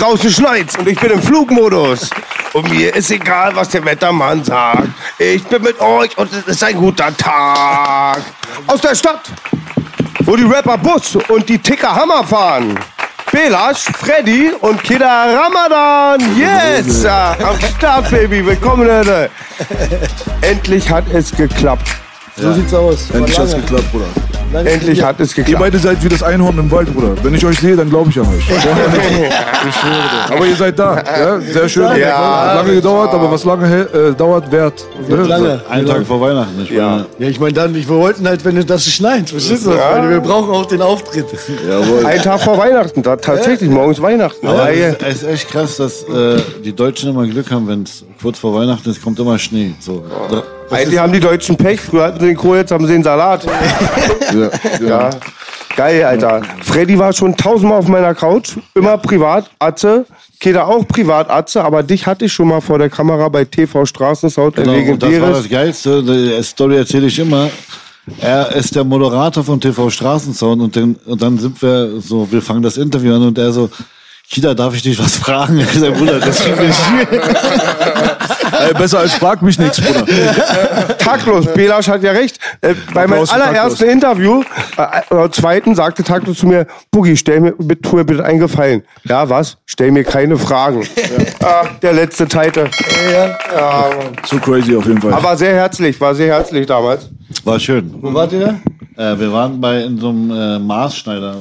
Draußen schneit's und ich bin im Flugmodus. Und mir ist egal, was der Wettermann sagt. Ich bin mit euch und es ist ein guter Tag. Aus der Stadt, wo die Rapper Bus und die Ticker Hammer fahren. Belasch, Freddy und Kida Ramadan. Yes! Ah, Am Start, Baby. Willkommen, Leute. Endlich hat es geklappt. So sieht's aus. Endlich hat's geklappt, Bruder. Lange Endlich hat es Ihr geklappt. beide seid wie das Einhorn im Wald, Bruder. Wenn ich euch sehe, dann glaube ich an euch. Ich schwöre dir. aber ihr seid da. Ja? Sehr schön. Ja. Lange gedauert, aber was lange äh, dauert, wert. Wird lange. Einen Tag vor Weihnachten. Ich Ja. meine, Ja, ich meine dann, ich, wir wollten halt, wenn das schneit, verstehst du? Weil Wir brauchen auch den Auftritt. Jawohl. Ein Tag vor Weihnachten. Da, tatsächlich, morgen ist Weihnachten. Aber es ist echt krass, dass äh, die Deutschen immer Glück haben, wenn es kurz vor Weihnachten ist, kommt immer Schnee. So. Da- Eigentlich haben die Deutschen Pech. Früher hatten sie den Kohl, jetzt haben sie den Salat. Ja, Ja. Geil, Alter. Freddy war schon tausendmal auf meiner Couch. Immer privat, Atze. Keda auch privat, Atze. Aber dich hatte ich schon mal vor der Kamera bei TV Straßensound. Genau, und das war legendäres. das Geilste. Die Story erzähle ich immer. Er ist der Moderator von TV Straßensound und, dann- und dann sind wir so, wir fangen das Interview an und er so, Kida, darf ich dich was fragen? Sag, Bruder, das ist nicht Ey, besser als frag mich nichts, Bruder. Taktlos, Belasch hat ja recht. Äh, bei meinem allerersten Taktlos. Interview, äh, oder zweiten, sagte Taktlos zu mir, Boogie, stell mir, bitte, tu mir bitte einen Gefallen. Ja, was? Stell mir keine Fragen. Ah, der letzte Titel. Ja, Mann. So crazy auf jeden Fall. Aber sehr herzlich, war sehr herzlich damals. War schön. Wo wart ihr da? Äh, wir waren bei in so einem äh, Maßschneider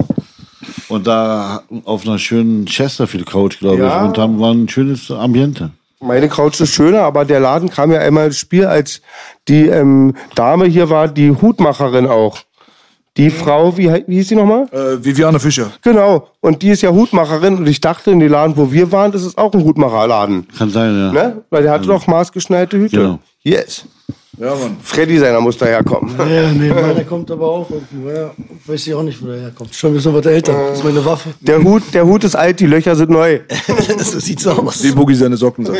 und da auf einer schönen Chesterfield Couch, glaube Ja. ich, und haben war ein schönes Ambiente. Meine Couch ist schöner, aber der Laden kam ja einmal ins Spiel, als die ähm, Dame hier war, die Hutmacherin auch. Die Frau, wie, wie hieß sie nochmal? äh, Viviane Fischer. Genau. Und die ist ja Hutmacherin und ich dachte, in dem Laden, wo wir waren, das ist auch ein Hutmacherladen. Kann sein, ja. Ne? Weil der hatte doch maßgeschneiderte Hüte. Genau. Yes. Ja, Mann. Freddy seiner muss daherkommen. Ja, nee, meiner kommt aber auch irgendwie. Ja, weiß ich auch nicht, wo der herkommt. Schon ein bisschen was älter. Das ist meine Waffe. Der Hut, der Hut ist alt, die Löcher sind neu. so sieht's aus. Wie Boogie seine Socken sagt.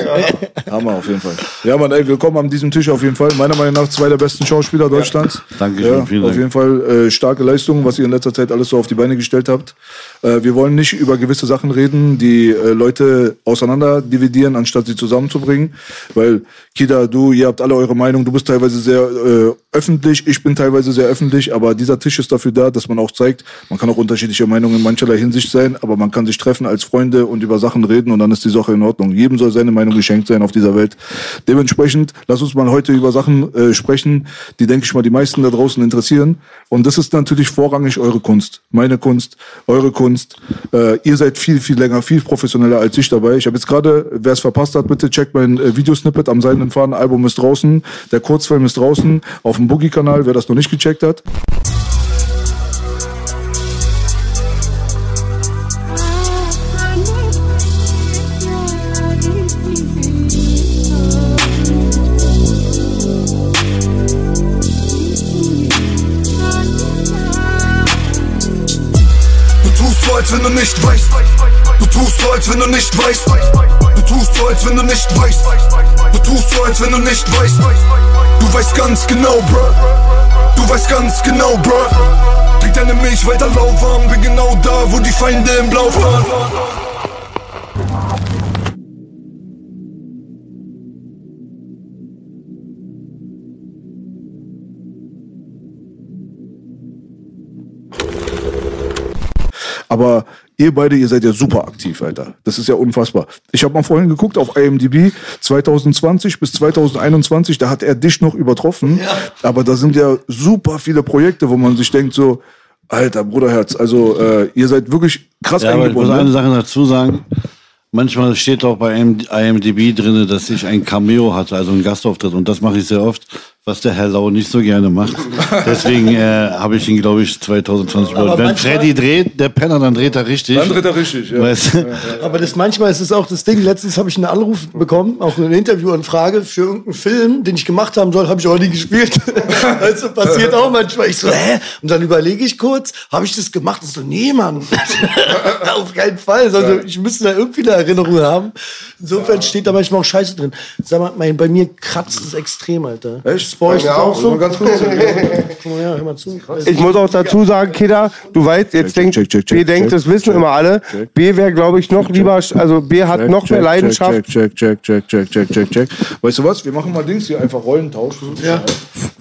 Hammer auf jeden Fall. Ja, Mann, ey, willkommen an diesem Tisch auf jeden Fall. Meiner Meinung nach zwei der besten Schauspieler Deutschlands. Dankeschön, ja, vielen Auf Dank. jeden Fall äh, starke Leistungen, was ihr in letzter Zeit alles so auf die Beine gestellt habt. Äh, wir wollen nicht über gewisse Sachen reden, die äh, Leute auseinander dividieren, anstatt sie zusammenzubringen. Weil, Kida, du, ihr habt alle eure Meinung. Du bist teilweise sehr äh, öffentlich, ich bin teilweise sehr öffentlich, aber dieser Tisch ist dafür da, dass man auch zeigt, man kann auch unterschiedlicher Meinung in mancherlei Hinsicht sein, aber man kann sich treffen als Freunde und über Sachen reden und dann ist die Sache in Ordnung. Jedem soll seine Meinung geschenkt sein auf dieser Welt. Dementsprechend, lass uns mal heute über Sachen äh, sprechen, die, denke ich mal, die meisten da draußen interessieren. Und das ist natürlich vorrangig eure Kunst. Meine Kunst, eure Kunst. Äh, ihr seid viel, viel länger, viel professioneller als ich dabei. Ich habe jetzt gerade, wer es verpasst hat, bitte checkt mein äh, Videosnippet am Seidenen Faden. Album ist draußen, der Kurzfilm ist draußen auf dem Boogie-Kanal, wer das noch nicht gecheckt hat. Als wenn du nicht weißt. Du tust so, als wenn du nicht weißt. Du tust so, als wenn du nicht weißt. So, als wenn du nicht weißt. Du weißt ganz genau, bro. Du weißt ganz genau, bro. Trink deine Milch weiter lauwarm. Bin genau da, wo die Feinde im Blau fahren. Aber ihr beide, ihr seid ja super aktiv, Alter. Das ist ja unfassbar. Ich habe mal vorhin geguckt auf IMDb 2020 bis 2021, da hat er dich noch übertroffen. Aber da sind ja super viele Projekte, wo man sich denkt so, Alter, Bruderherz, also äh, ihr seid wirklich krass Ja, aber ich muss eingebunden. eine ne? Sache dazu sagen. Manchmal steht auch bei IMDb drin, dass ich ein Cameo hatte, also einen Gastauftritt. Und das mache ich sehr oft, was der Herr Lau nicht so gerne macht. Deswegen äh, habe ich ihn, glaube ich, 2020 Aber. Wenn Freddy dreht, der Penner, dann dreht er richtig. Dann dreht er richtig, ja. Weißt du? Aber das manchmal ist es auch das Ding. Letztens habe ich einen Anruf bekommen, auch eine Interviewanfrage für irgendeinen Film, den ich gemacht haben soll, habe ich auch nie gespielt. also passiert auch manchmal. Ich so, hä? Und dann überlege ich kurz, habe ich das gemacht? Und so, nee, Mann. Auf keinen Fall. Also ich müsste da irgendwie eine Erinnerung haben. Insofern steht da manchmal auch Scheiße drin. Sag mal, mein, bei mir kratzt es extrem, Alter. Echt? Bei euch Ja, auch so? Ganz kurz. Ja, hör mal zu. Ich muss auch dazu sagen, Kidda, du weißt, jetzt Check, denkt, check, check, check, B denkt, das wissen check, immer alle. B wäre, glaube ich, noch lieber, also B hat noch mehr Leidenschaft. Check, check, check, check, check, check, check. Weißt du was? Wir machen mal Dings hier einfach Rollentausch. Ja.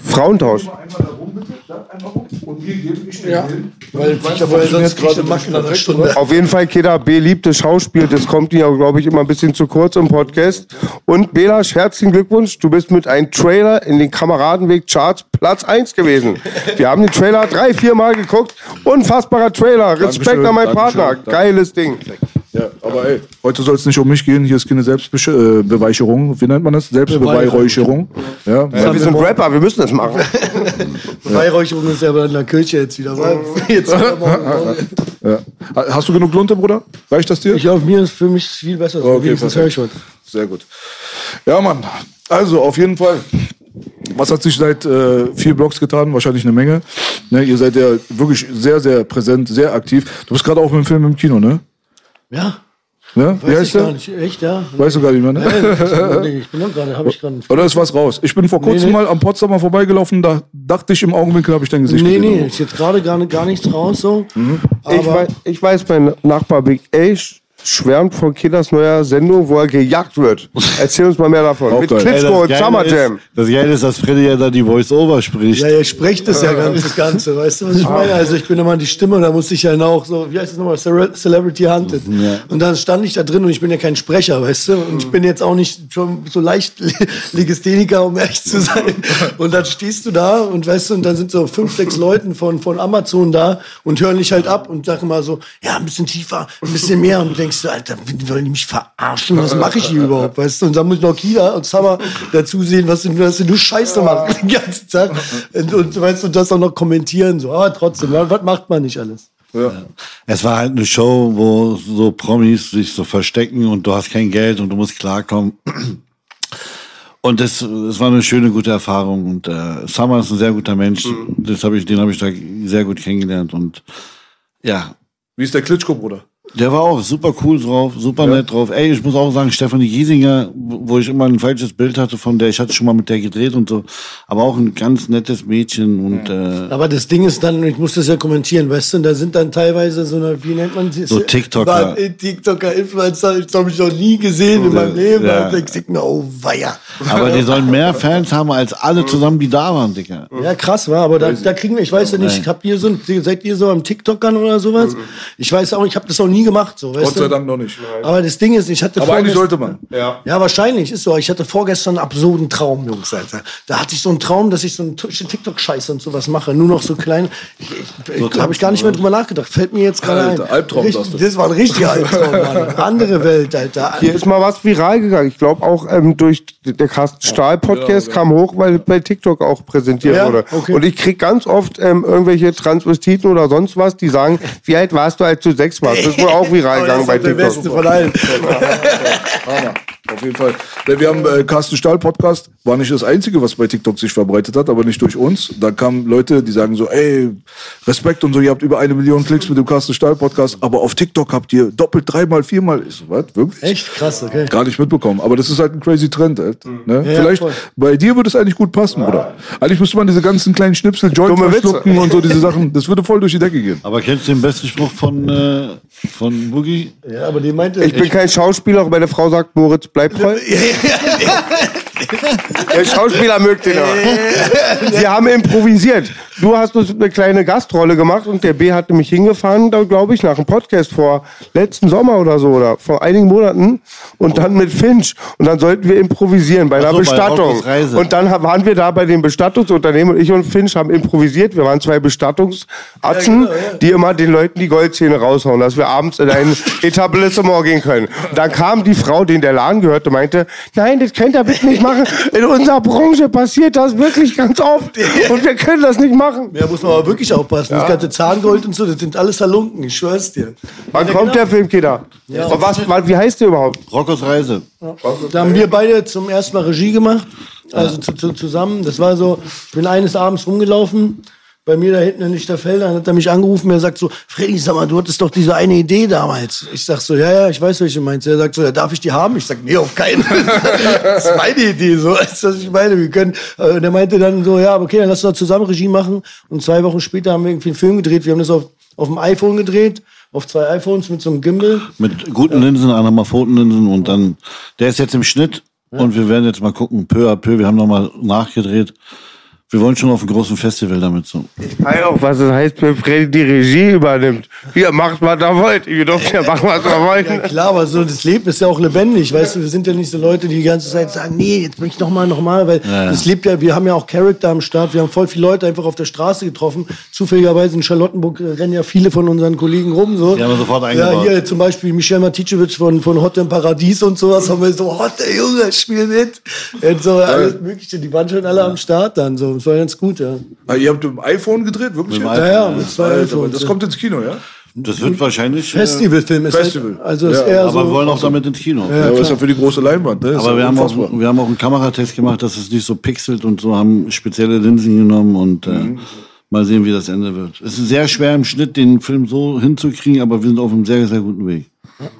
Frauentausch. Einmal da rum, bitte. Da einmal rum. Und wir geben die Stelle Ja. hin. Weil Ich weiß, das sonst gerade eine Macke nach einer perfekt, Stunde. Auf jeden Fall, Kidda, B liebt das Schauspiel. Das kommt ja, glaube ich, immer ein bisschen zu kurz im Podcast. Und Belasch, herzlichen Glückwunsch. Du bist mit einem Trailer in den Kameradenweg-Charts Platz 1 gewesen. Wir haben den Trailer drei, vier Mal geguckt. Unfassbarer Trailer. Respekt Dankeschön, an meinen Dankeschön, Partner. danke. Geiles Ding. Ja, aber ey, heute soll es nicht um mich gehen. Hier ist keine Selbstbeweicherung. Wie nennt man das? Selbstbeweihräucherung. Ja, Ja, wir sind Rapper, wir müssen das machen. Beweihräucherung ist ja aber in der Kirche jetzt wieder. Jetzt wieder morgen. ja. Ha- Hast du genug Lunte, Bruder? Reicht das dir? Ich glaube, mir ist für mich viel besser. Okay, Wenigstens höre ich was. Sehr gut. Ja, Mann. Also, auf jeden Fall. Was hat sich seit äh, vier Blogs getan? Wahrscheinlich eine Menge. Ne, ihr seid ja wirklich sehr, sehr präsent, sehr aktiv. Du bist gerade auch mit dem Film im Kino, ne? Ja, ne? Wie weiß ich heißt gar der? nicht. Echt, ja? Weißt du gar nicht mehr, ne? Nee, ich bin noch gerade, habe ich gerade nicht. Oder ist was raus? Ich bin vor kurzem nee. mal am Potsdamer vorbeigelaufen, da dachte ich im Augenwinkel habe ich dein Gesicht Nee, gesehen. nee, ist jetzt gerade gar, nicht- gar nichts raus so. Ich weiß, ich weiß, mein Nachbar Big sch- schwärmt von Kidders neuer Sendung, wo er gejagt wird. Erzähl uns mal mehr davon. Auch Mit geil. Klitschko und Geile Summer ist- Jam. Das Geile ist, dass Freddy ja da die Voice-Over spricht. Ja, ihr sprecht das ja ganz das Ganze, weißt du, was ich meine? Also ich bin immer die Stimme, da musste ich ja auch so, wie heißt das nochmal, Cere- Celebrity Hunted. Und dann stand ich da drin und ich bin ja kein Sprecher, weißt du? Und ich bin jetzt auch nicht schon so leicht Le- Legastheniker, um ehrlich zu sein. Und dann stehst du da und weißt du, und dann sind so fünf, sechs Leuten von, von Amazon da und hören dich halt ab und sagen mal so, ja, ein bisschen tiefer, ein bisschen mehr. Und du denkst du, Alter, wollen die mich verarschen? Was mache ich hier überhaupt, weißt du? Und dann muss noch Kida und Summer dazu sehen, was du, was du Scheiße machst den ganzen Tag. Und, und weißt du, das auch noch kommentieren, so. Aber trotzdem, wa- was macht man nicht alles? Es war halt eine Show, wo so Promis sich so verstecken und du hast kein Geld und du musst klarkommen. Und das, das war eine schöne, gute Erfahrung. Und äh, Summer ist ein sehr guter Mensch. Das hab ich, den habe ich da sehr gut kennengelernt. Und ja, Wie ist der Klitschko, Bruder? Der war auch super cool drauf, super nett drauf. Ey, ich muss auch sagen, Stefanie Giesinger, wo ich immer ein falsches Bild hatte von der, ich hatte schon mal mit der gedreht und so, aber auch ein ganz nettes Mädchen und äh, Aber das Ding ist dann, ich muss das ja kommentieren, weißt du, da sind dann teilweise so eine, wie nennt man sie? So TikToker. War- äh, TikToker, Influencer, das habe ich noch nie gesehen in meinem Leben. Ja. Da denke ich mir, oh weia. aber die sollen mehr Fans haben als alle zusammen, die da waren, Dicker. Ja, krass, war, aber da, da kriegen wir, ich weiß ja nicht, habt ihr so, seid ihr so am TikTokern oder sowas? Ich weiß auch, ich habe das auch nie gemacht, so, weißt Gott sei du? Dank noch nicht. Aber das Ding ist, ich hatte Aber eigentlich sollte man. Ja, wahrscheinlich, ist so. Ich hatte vorgestern einen absurden Traum, Jungs, Alter. Da hatte ich so einen Traum, dass ich so einen TikTok-Scheiß und sowas mache. Nur noch so klein. Ich, habe ich gar nicht mehr drüber nachgedacht. Fällt mir jetzt gerade ein. Albtraum, du. Das war ein richtiger Albtraum, Mann. Andere Welt, Alter. Hier ist mal was viral gegangen. Ich glaube auch ähm, durch der Carsten Stahl Podcast kam hoch, weil bei TikTok auch präsentiert Ja, wurde. okay. Und ich krieg ganz oft ähm, irgendwelche Transvestiten oder sonst was, die sagen, wie alt warst du, als du sechs warst? Das auch viral Aber das gegangen ist bei doch der TikTok. Beste von allen. Auf jeden Fall. Wir haben äh, Carsten Stahl Podcast, war nicht das Einzige, was bei TikTok sich verbreitet hat, aber nicht durch uns. Da kamen Leute, die sagen so, ey, Respekt und so, ihr habt über eine Million Klicks mit dem Carsten Stahl Podcast, aber auf TikTok habt ihr doppelt, dreimal, viermal. Ich so, was, wirklich? Echt krass, okay. Gar nicht mitbekommen. Aber das ist halt ein crazy Trend, halt. Ne? Ja, Vielleicht, voll. bei dir würde es eigentlich gut passen, Bruder. Eigentlich müsste man diese ganzen kleinen Schnipsel, Joint Dumme Witze. verschlucken und so diese Sachen, das würde voll durch die Decke gehen. Aber kennst du den besten Spruch von, äh, von Boogie? Ja, aber die meinte. Ich bin kein Schauspieler, aber meine Frau sagt, Moritz, bleib treu. Der Schauspieler mögt den aber. Sie haben improvisiert. du hast uns eine kleine Gastrolle gemacht und der B hatte mich hingefahren, da glaube ich, nach einem Podcast vor letzten Sommer oder so oder vor einigen Monaten und dann mit Finch und dann sollten wir improvisieren bei einer so, bei Bestattung. Reise. Und dann waren wir da bei dem Bestattungsunternehmen und ich und Finch haben improvisiert. Wir waren zwei Bestattungsatzen, die immer den Leuten die Goldzähne raushauen, dass wir abends in ein Etablissement gehen können. Und dann kam die Frau, die in der Laden gehörte, meinte, nein, das könnt ihr bitte nicht machen. In unserer Branche passiert das wirklich ganz oft und wir können das nicht machen. Ja, muss man aber wirklich aufpassen. Das ganze Zahngold und so, das sind alles Halunken, ich schwör's dir. Wann kommt der Film, Kinder? Und was, was, wie heißt der überhaupt? Rockos Reise. Da haben wir beide zum ersten Mal Regie gemacht, also zu, zu, zusammen. Das war so, ich bin eines Abends rumgelaufen, bei mir da hinten in Lichterfeld, dann hat er mich angerufen, er sagt so, Freddy, sag mal, du hattest doch diese eine Idee damals. Ich sag so, ja, ja, ich weiß, welche du meinst. Er sagt so, ja, darf ich die haben? Ich sag, nee, auf keinen. Das ist meine Idee, so, weißt du, was ich meine? Wir können, äh, und er meinte dann so, ja, okay, dann lass uns zusammen Regie machen. Und zwei Wochen später haben wir irgendwie einen Film gedreht. Wir haben das auf, auf dem iPhone gedreht, auf zwei iPhones mit so einem Gimbal. Mit guten Linsen, Anamorphotenlinsen und dann, der ist jetzt im Schnitt und wir werden jetzt mal gucken, peu à peu, wir haben nochmal nachgedreht. Wir wollen schon auf einem großen Festival damit so. Weil auch, was es heißt, wenn Freddy die Regie übernimmt. Hier, macht, was ihr wollt. Ihr dürft ja machen, was ihr Ja wollt. klar, aber so das Leben ist ja auch lebendig, weißt du, wir sind ja nicht so Leute, die die ganze Zeit sagen, nee, jetzt möchte ich noch mal, noch mal, weil Ja. es lebt ja, wir haben ja auch Charakter am Start, wir haben voll viele Leute einfach auf der Straße getroffen. Zufälligerweise in Charlottenburg rennen ja viele von unseren Kollegen rum so. Die haben wir sofort Ja, eingebaut. hier zum Beispiel Michel Maticevic von von Hot im Paradies und sowas haben wir so, Hot der Junge, spiel mit. Und so alles mögliche, die waren schon alle am Start dann so. Das war ganz gut, ja. Ah, ihr habt im iPhone gedreht, wirklich? Mit dem jetzt? Ja, ja, mit zwei Alter, aber iPhones, das ja. kommt ins Kino, ja? Das wird wahrscheinlich. äh, Festivalfilm ist Festival. Halt, also ist Ja, eher Aber so wir wollen auch damit ins Kino. Ja, aber ist ja für die große Leinwand, ne? Aber wir haben, auch, wir haben auch einen Kameratest gemacht, dass es nicht so pixelt und so, haben spezielle Linsen genommen und äh, Mhm. mal sehen, wie das Ende wird. Es ist sehr schwer im Schnitt, den Film so hinzukriegen, aber wir sind auf einem sehr, sehr guten Weg.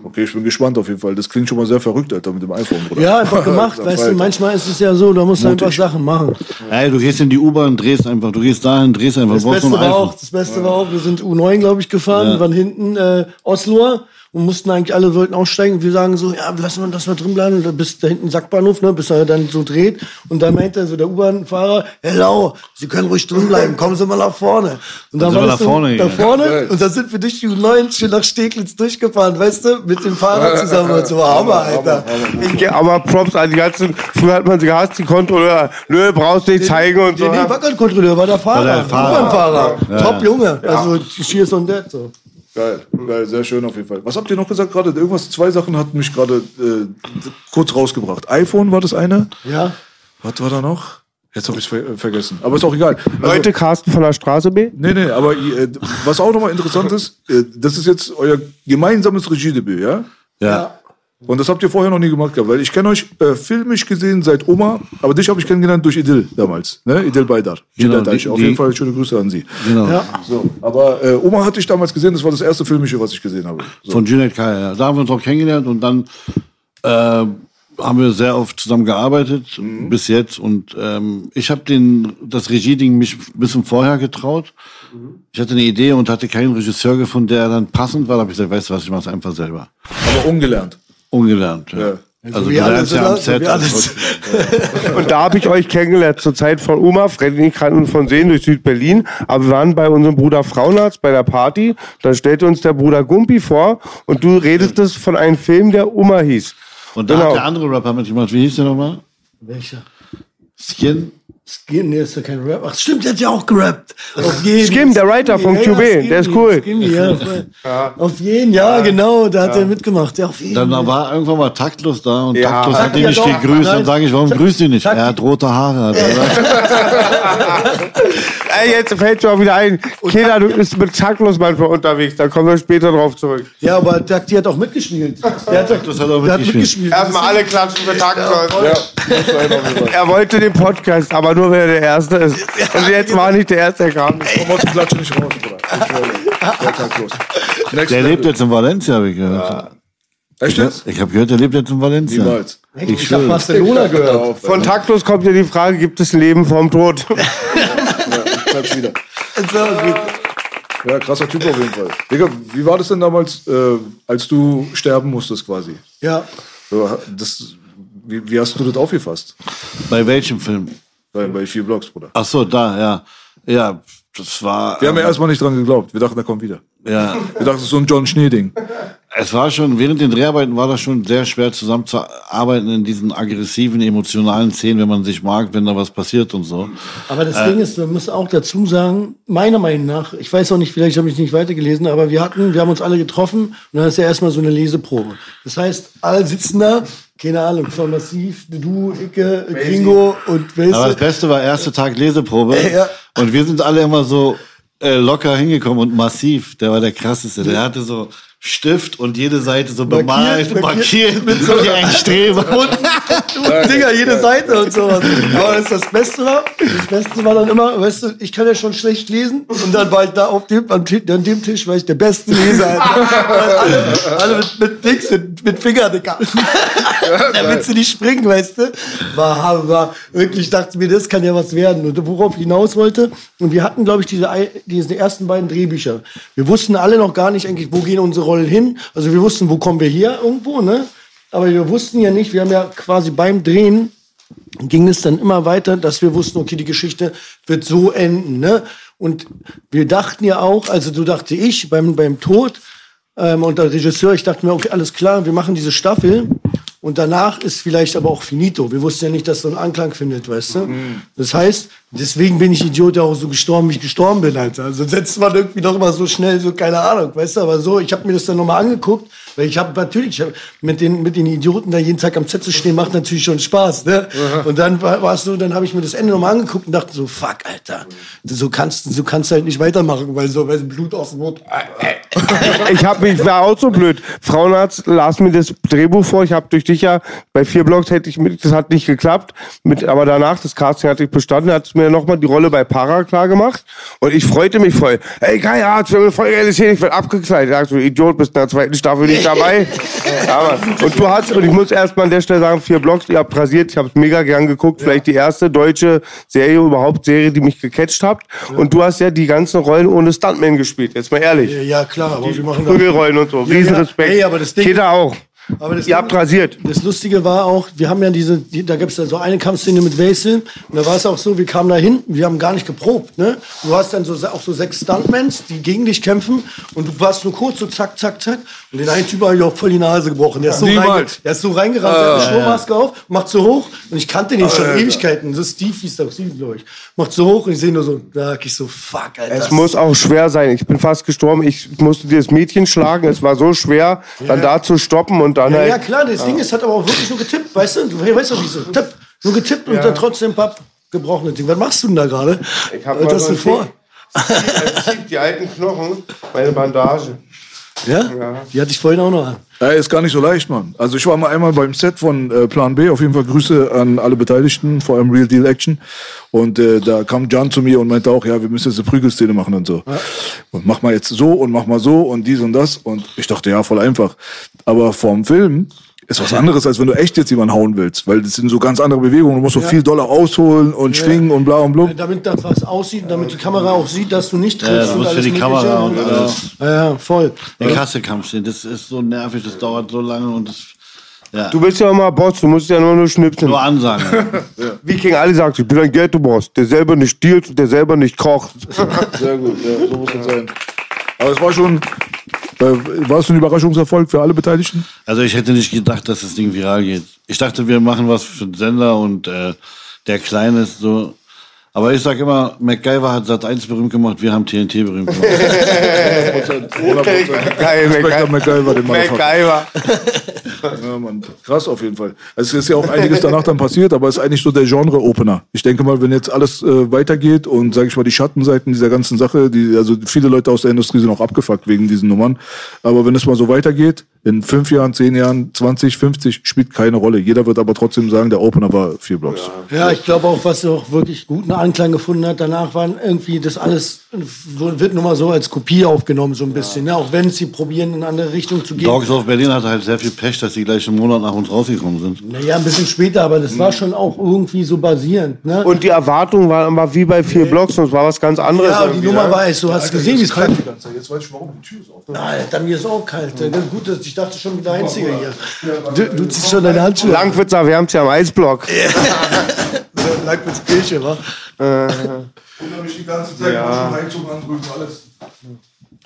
Okay, ich bin gespannt auf jeden Fall. Das klingt schon mal sehr verrückt, Alter, mit dem iPhone, Bruder. Ja, einfach gemacht, weißt du, manchmal ist es ja so, da musst du einfach Sachen machen. Ey, du gehst in die U-Bahn, drehst einfach, du gehst dahin, drehst einfach, Das Beste war auch, das Beste war auch, wir sind U9, glaube ich, gefahren, Ja. waren hinten äh, Osloer und mussten eigentlich alle sollten aussteigen und wir sagen so, ja, lassen wir das mal drin bleiben, und bis da hinten Sackbahnhof, ne, bis er dann so dreht und dann meinte so der U-Bahn-Fahrer, hello, Sie können ruhig drin bleiben, kommen Sie mal nach vorne. Und dann sind wir das nach vorne gegangen. vorne und dann sind wir durch die U9 schön nach Steglitz durchgefahren, weißt du, mit dem Fahrrad zusammen und so, Hammer, Alter. Ich, aber Props an die ganzen, früher hat man sie gehasst, die Kontrolleur. Nö, brauchst nicht zeigen und so. Nee, nee, war kein Kontrolleur, war der Fahrer, Fahrer. U-Bahn-Fahrer. Top Junge, also cheers on that, so. Geil, geil, sehr schön auf jeden Fall. Was habt ihr noch gesagt gerade? Irgendwas, zwei Sachen hatten mich gerade äh, kurz rausgebracht. iPhone war das eine. Ja. Was war da noch? Jetzt habe ich ver vergessen. Aber ist auch egal. Also, Leute, Carsten von der Straße B. Nee, nee, aber äh, was auch nochmal interessant ist, äh, das ist jetzt euer gemeinsames Regiedebüt, ja? Ja. Und das habt ihr vorher noch nie gemacht gehabt, weil ich kenne euch äh, filmisch gesehen seit Oma, aber dich habe ich kennengelernt durch Idil damals, ne? Idil Baydar. Genau, Deich. die- Auf die- jeden Fall schöne Grüße an Sie. Genau. Ja. So, aber äh, Oma hatte ich damals gesehen, das war das erste Filmische, was ich gesehen habe. So. Von Juliet Kaya. Ja. Da haben wir uns auch kennengelernt und dann äh, haben wir sehr oft zusammen gearbeitet, Mhm. bis jetzt. Und ähm, ich habe den das Regieding mich ein bisschen vorher getraut. Mhm. Ich hatte eine Idee und hatte keinen Regisseur gefunden, der dann passend war. Da habe ich gesagt, weißt du was, ich mache es einfach selber. Aber ungelernt. Ungelernt. Ja. Ja. Also wie du alles, ja am oder? So Set. wie alles. Und da habe ich euch kennengelernt zur Zeit von Oma. Freddy kannten uns von Sehen durch Südberlin. Aber wir waren bei unserem Bruder Frauenarzt bei der Party. Da stellte uns der Bruder Gumpi vor und du redetest von einem Film, der Oma hieß. Und da Genau. hat der andere Rapper mitgemacht. Wie hieß der nochmal? Welcher? Skin? Skin, nee, ist ja kein Rap. Ach stimmt, der hat ja auch gerappt. Auf jeden. Skim, der Writer von ja, QB, Skinny, der ist cool. Skinny, ja, voll. Auf jeden, ja, genau, da hat er mitgemacht. Ja, auf jeden. Dann war irgendwann mal taktlos da und Ja. taktlos hat ihn Ja, nicht doch. gegrüßt. Dann sage ich, warum grüßt ihn nicht? Takti- Er hat rote Haare. Ey, jetzt fällt mir auch wieder ein. Keiner, du bist mit Zacklos manchmal unterwegs. Da kommen wir später drauf zurück. ja, aber Takti hat auch mitgespielt. Der hat, Das hat er der hat mitgespielt. mitgespielt. Erstmal alle klatschen für Zacklos. Ja. Er wollte den Podcast, aber nur wenn er der Erste ist. Und jetzt war nicht der Erste, der kam. Komm aus dem Klatsch nicht raus, Bruder. Der lebt jetzt in Valencia, habe ich gehört. Echt jetzt? Ich habe gehört, der lebt jetzt in Valencia. Niemals. Ich Ich hab schwöre. Barcelona gehört. Von Taktlos kommt ja die Frage, gibt es Leben vorm Tod? Klatsch wieder. So, gut. Ja, krasser Typ auf jeden Fall. Digga, wie war das denn damals, äh, als du sterben musstest quasi? Ja, Das, wie, wie hast du das aufgefasst? Bei welchem Film? Bei, bei vier Blogs, Bruder. Ach so, da, ja. Ja, Das war. Wir haben ja ähm, erstmal nicht dran geglaubt. Wir dachten, er kommt wieder. ja, Wir dachten, es ist so ein John Schnee-Ding. Es war schon, während den Dreharbeiten war das schon sehr schwer zusammenzuarbeiten in diesen aggressiven, emotionalen Szenen, wenn man sich mag, wenn da was passiert und so. Aber das Ding ist, man muss auch dazu sagen, meiner Meinung nach, ich weiß auch nicht, vielleicht habe ich nicht weitergelesen, aber wir hatten, wir haben uns alle getroffen und dann ist ja erstmal so eine Leseprobe. Das heißt, alle sitzen da, keine Ahnung, von Massiv, du, Icke, Gringo und weißt Aber das Beste war erste Tag Leseprobe. Ja. Und wir sind alle immer so äh, locker hingekommen und massiv. Der war der krasseste. Der hatte so Stift und jede Seite so bemalt, markiert, markiert, mit so wie ein Streber. Digga, jede Seite und sowas. Aber das, das Beste war, das Beste war dann immer, weißt du, ich kann ja schon schlecht lesen und dann war ich da auf dem, am Tisch, an dem Tisch war ich der beste Leser. Weil alle, alle mit, mit Dings, mit, mit Finger, Digga. da willst du nicht springen, weißt du. War, war, wirklich dachte mir, das kann ja was werden. Und worauf ich hinaus wollte, und wir hatten, glaube ich, diese, diese ersten beiden Drehbücher. Wir wussten alle noch gar nicht eigentlich, wo gehen unsere Rollen hin. Also wir wussten, wo kommen wir her irgendwo, ne? Aber wir wussten ja nicht, wir haben ja quasi beim Drehen ging es dann immer weiter, dass wir wussten, okay, die Geschichte wird so enden. Ne? Und wir dachten ja auch, also so dachte ich beim, beim Tod ähm, und der Regisseur, ich dachte mir, okay, alles klar, wir machen diese Staffel und danach ist vielleicht aber auch finito. Wir wussten ja nicht, dass so ein Anklang findet, weißt du? Das heißt, deswegen bin ich Idiot ja auch so gestorben, wie ich gestorben bin, Alter. Also setzt man irgendwie doch immer so schnell, so keine Ahnung, weißt du? Aber so, ich habe mir das dann nochmal angeguckt, weil ich habe natürlich ich hab mit den mit den Idioten da jeden Tag am Set zu stehen, macht natürlich schon Spaß, ne? Und dann war war es so, dann habe ich mir das Ende nochmal angeguckt und dachte so, fuck, Alter, so kannst so kannst du halt nicht weitermachen, weil so weil Blut aus dem Mund. Ich hab mich, war auch so blöd. Frauenarzt las mir das Drehbuch vor. Ich habe durch dich ja bei vier Blogs hätte ich mit, das hat nicht geklappt. Mit, aber danach, das Casting hatte ich bestanden, hat mir nochmal die Rolle bei Para klar gemacht. Und ich freute mich voll. Ey, geil, ja, das wird voll geile Szene, ich werde abgekleidet. Ich dachte, du Idiot, bist in der zweiten Staffel nicht dabei. aber, und du hast, und ich muss erstmal an der Stelle sagen, vier Blogs, ihr habt rasiert, ich habe es mega gern geguckt. Vielleicht die erste deutsche Serie, überhaupt Serie, die mich gecatcht habt. Und du hast ja die ganzen Rollen ohne Stuntman gespielt, jetzt mal ehrlich. Ja, klar, aber wir machen da Prügelrollen und so. Ja, Riesenrespekt. ja. Ey, aber das Ding- Kita auch. Aber das Ihr habt rasiert. Das Lustige war auch, wir haben ja diese, die, da gibt's ja so eine Kampfszene mit Wesel. Und da war es auch so, wir kamen da hin, wir haben gar nicht geprobt. Ne? Du hast dann so, auch so sechs Stuntmans, die gegen dich kämpfen. Und du warst nur kurz so zack, zack, zack. Und den einen Typ habe ich auch voll die Nase gebrochen. Der ist so, reinge, der ist so reingerannt, der hat eine Schnurrmaske auf, macht so hoch. Und ich kannte den schon Ewigkeiten. Das ist Steve, hieß der, Steve, glaube ich. Macht so hoch und ich sehe nur so, da ich so, fuck, Alter. Es muss auch schwer sein. Ich bin fast gestorben. Ich musste dir das Mädchen schlagen. Es war so schwer, dann da zu stoppen und dann Ja, halt. ja klar, das Ding ist, hat aber auch wirklich nur getippt, weißt du? Du weißt doch, wie so, tipp, nur getippt und dann trotzdem papp, gebrochene Ding. Was machst du denn da gerade? Ich hab Was mal hast so du ein vor? Die alten Knochen, meine Bandage. Ja? Die hatte ich vorhin auch noch an. Ja, ist gar nicht so leicht, Mann. Also ich war mal einmal beim Set von äh, Plan B. Auf jeden Fall Grüße an alle Beteiligten, vor allem Real Deal Action. Und äh, da kam Jan zu mir und meinte auch, ja, wir müssen jetzt eine Prügelszene machen und so. Und mach mal jetzt so und mach mal so und dies und das. Und ich dachte, ja, voll einfach. Aber vorm Film ist was anderes, als wenn du echt jetzt jemanden hauen willst. Weil das sind so ganz andere Bewegungen. Du musst so viel Dollar ausholen und schwingen und bla und blub. Damit das was aussieht, damit die Kamera auch sieht, dass du nicht triffst. Ja, das und muss für die. Kamera und alles. Ja, ja, voll. Die Kassekampfszene, das ist so nervig, das dauert so lange und das. Ja. Du bist ja immer Boss, du musst ja nur nur schnipsen. Nur Ansagen. Wie King Ali sagt, ich bin ein Ghetto-Boss, der selber nicht stiehlt und der selber nicht kocht. Sehr gut, ja, so muss es sein. Aber es war schon, war es ein Überraschungserfolg für alle Beteiligten? Also ich hätte nicht gedacht, dass das Ding viral geht. Ich dachte, wir machen was für den Sender und äh, der Kleine ist so. Aber ich sag immer, MacGyver hat Sat 1 berühmt gemacht, wir haben TNT berühmt gemacht. Geil, Respekt an MacGyver. MacGyver. Ja, Mann. Krass auf jeden Fall. Also es ist ja auch einiges danach dann passiert, aber es ist eigentlich so der Genre-Opener. Ich denke mal, wenn jetzt alles äh, weitergeht und, sage ich mal, die Schattenseiten dieser ganzen Sache, die, also viele Leute aus der Industrie sind auch abgefuckt wegen diesen Nummern. Aber wenn es mal so weitergeht, in fünf Jahren, zehn Jahren, 20, 50, spielt keine Rolle. Jeder wird aber trotzdem sagen, der Opener war vier Blocks. Ja, ich glaube auch, was auch wirklich guten Anklang gefunden hat, danach waren irgendwie das alles, wird nur mal so als Kopie aufgenommen, so ein bisschen. Ne? Auch wenn sie probieren, in eine andere Richtung zu gehen. Dogs of Berlin hatte halt sehr viel Pech, dass die gleich einen Monat nach uns rausgekommen sind. Naja, ein bisschen später, aber das war schon auch irgendwie so basierend. Ne? Und die Erwartung war immer wie bei vier Blocks und es war was ganz anderes. ja, die Nummer war es, du hast gesehen, wie es kalt Jetzt weiß ich, warum die Tür ist offen. Alter, mir ist auch kalt. Gut, dass- ich dachte schon wieder Einziger hier. Du, du ziehst schon deine Handschuhe. Langwitz erwärmt ja am Eisblock. Langwitzkirche, wa? Wundere die ganze Zeit, Ja. Heizung alles.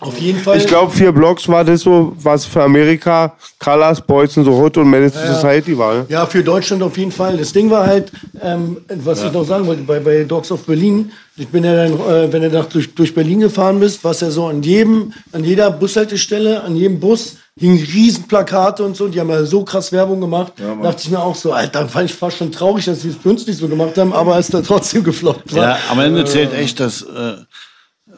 Auf jeden Fall. Ich glaube, vier Blocks war das so, was für Amerika Colors, Boys and the Hood und Menace to Society war. Ne? Ja, für Deutschland auf jeden Fall. Das Ding war halt, ähm, was ich noch sagen wollte, bei, bei Dogs of Berlin, ich bin ja dann, äh, wenn du nach, durch, durch Berlin gefahren bist, warst ja so an jedem, an jeder Bushaltestelle, an jedem Bus hingen riesen Plakate und so, die haben ja so krass Werbung gemacht. dachte ich mir auch so, Alter, fand ich fast schon traurig, dass sie es für uns nicht so gemacht haben, aber es dann trotzdem gefloppt war. Ja, am Ende zählt echt, dass äh,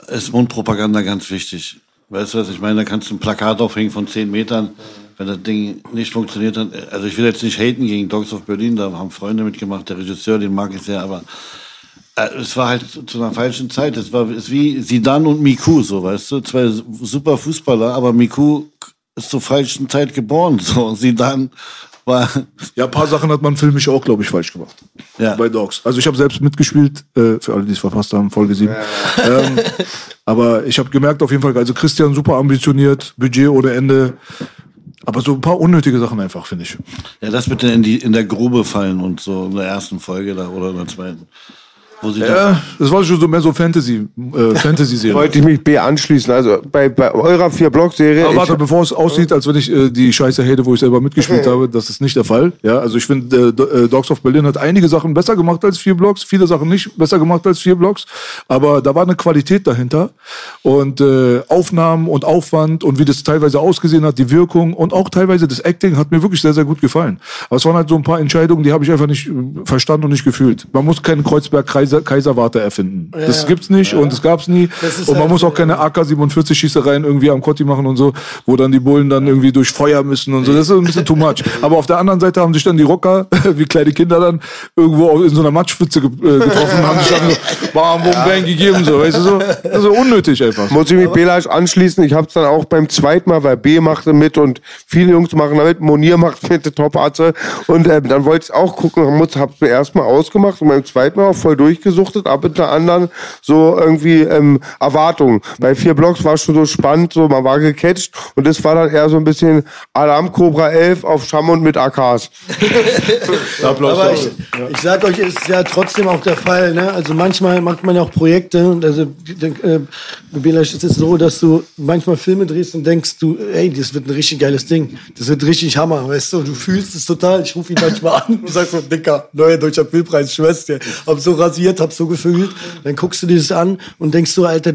ist Mundpropaganda ganz wichtig. Weißt du was? Ich meine, da kannst du ein Plakat aufhängen von 10 Metern. Wenn das Ding nicht funktioniert, dann, also ich will jetzt nicht haten gegen Dogs of Berlin, da haben Freunde mitgemacht, der Regisseur, den mag ich sehr, aber äh, es war halt zu, einer falschen Zeit. Es war es wie Sidan und Miku, so, weißt du? Zwei super Fußballer, aber Miku ist zur falschen Zeit geboren, so. Und Sidan war, Ja, ein paar Sachen hat man filmisch auch, glaube ich, falsch gemacht. Ja. Bei Dogs. Also ich habe selbst mitgespielt, äh, für alle, die es verpasst haben, Folge 7. Ähm, aber ich habe gemerkt auf jeden Fall, also Christian super ambitioniert, Budget ohne Ende. Aber so ein paar unnötige Sachen einfach, finde ich. ja, das bitte in die, in der Grube fallen und so in der ersten Folge da oder in der zweiten. Wo sie Ja, das war schon so mehr so Fantasy, äh, Fantasy-Serie. Wollte ich mich B anschließen. Also bei, bei eurer vier Block-Serie. Aber ich- warte, bevor es aussieht, als wenn ich äh, die Scheiße hate, wo ich selber mitgespielt habe, das ist nicht der Fall. Ja, also ich finde, äh, äh, Dogs of Berlin hat einige Sachen besser gemacht als vier Blocks, viele Sachen nicht besser gemacht als vier Blocks, aber da war eine Qualität dahinter und äh, Aufnahmen und Aufwand und wie das teilweise ausgesehen hat, die Wirkung und auch teilweise das Acting hat mir wirklich sehr, sehr gut gefallen. Aber es waren halt so ein paar Entscheidungen, die habe ich einfach nicht äh, verstanden und nicht gefühlt. Man muss keinen Kreuzberg-Kaiserwarte erfinden. das gibt's nicht und das gab's nie. Und man halt, muss auch keine AK-47 Schießereien irgendwie am Kotti machen und so, wo dann die Bullen dann irgendwie durch Feuer müssen und so. Das ist ein bisschen too much. Aber auf der anderen Seite haben sich dann die Rocker, wie kleine Kinder dann, irgendwo in so einer Matschpfütze ge äh, getroffen und haben sich dann so bam, bum, bang gegeben, so. Weißt du, so. Das ist so unnötig einfach. Muss ich mich Belasch anschließen. Ich habe es dann auch beim zweiten Mal, weil B machte mit und viele Jungs machen damit, Monier macht mit, der Top-Arze. Und ähm, dann wollte ich auch gucken, muss, hab's mir erstmal ausgemacht und beim zweiten Mal auch voll durchgesuchtet, ab mit der anderen so irgendwie ähm, Erwartungen. Bei vier Blocks war es schon so spannend, so man war gecatcht und das war dann eher so ein bisschen Alarm Cobra 11 auf Schammund mit AKs. Aber ich, ich sag euch, es ist ja trotzdem auch der Fall. Ne? Also manchmal macht man ja auch Projekte. und Also äh, es ist so, dass du manchmal Filme drehst und denkst, du, ey, das wird ein richtig geiles Ding. Das wird richtig Hammer, weißt du? Du fühlst es total. Ich rufe ihn manchmal an und sag so, Dicker, neuer deutscher Filmpreis, dir. Hab so rasiert, hab so gefühlt. Dann guckst du dir das an und denkst so, Alter,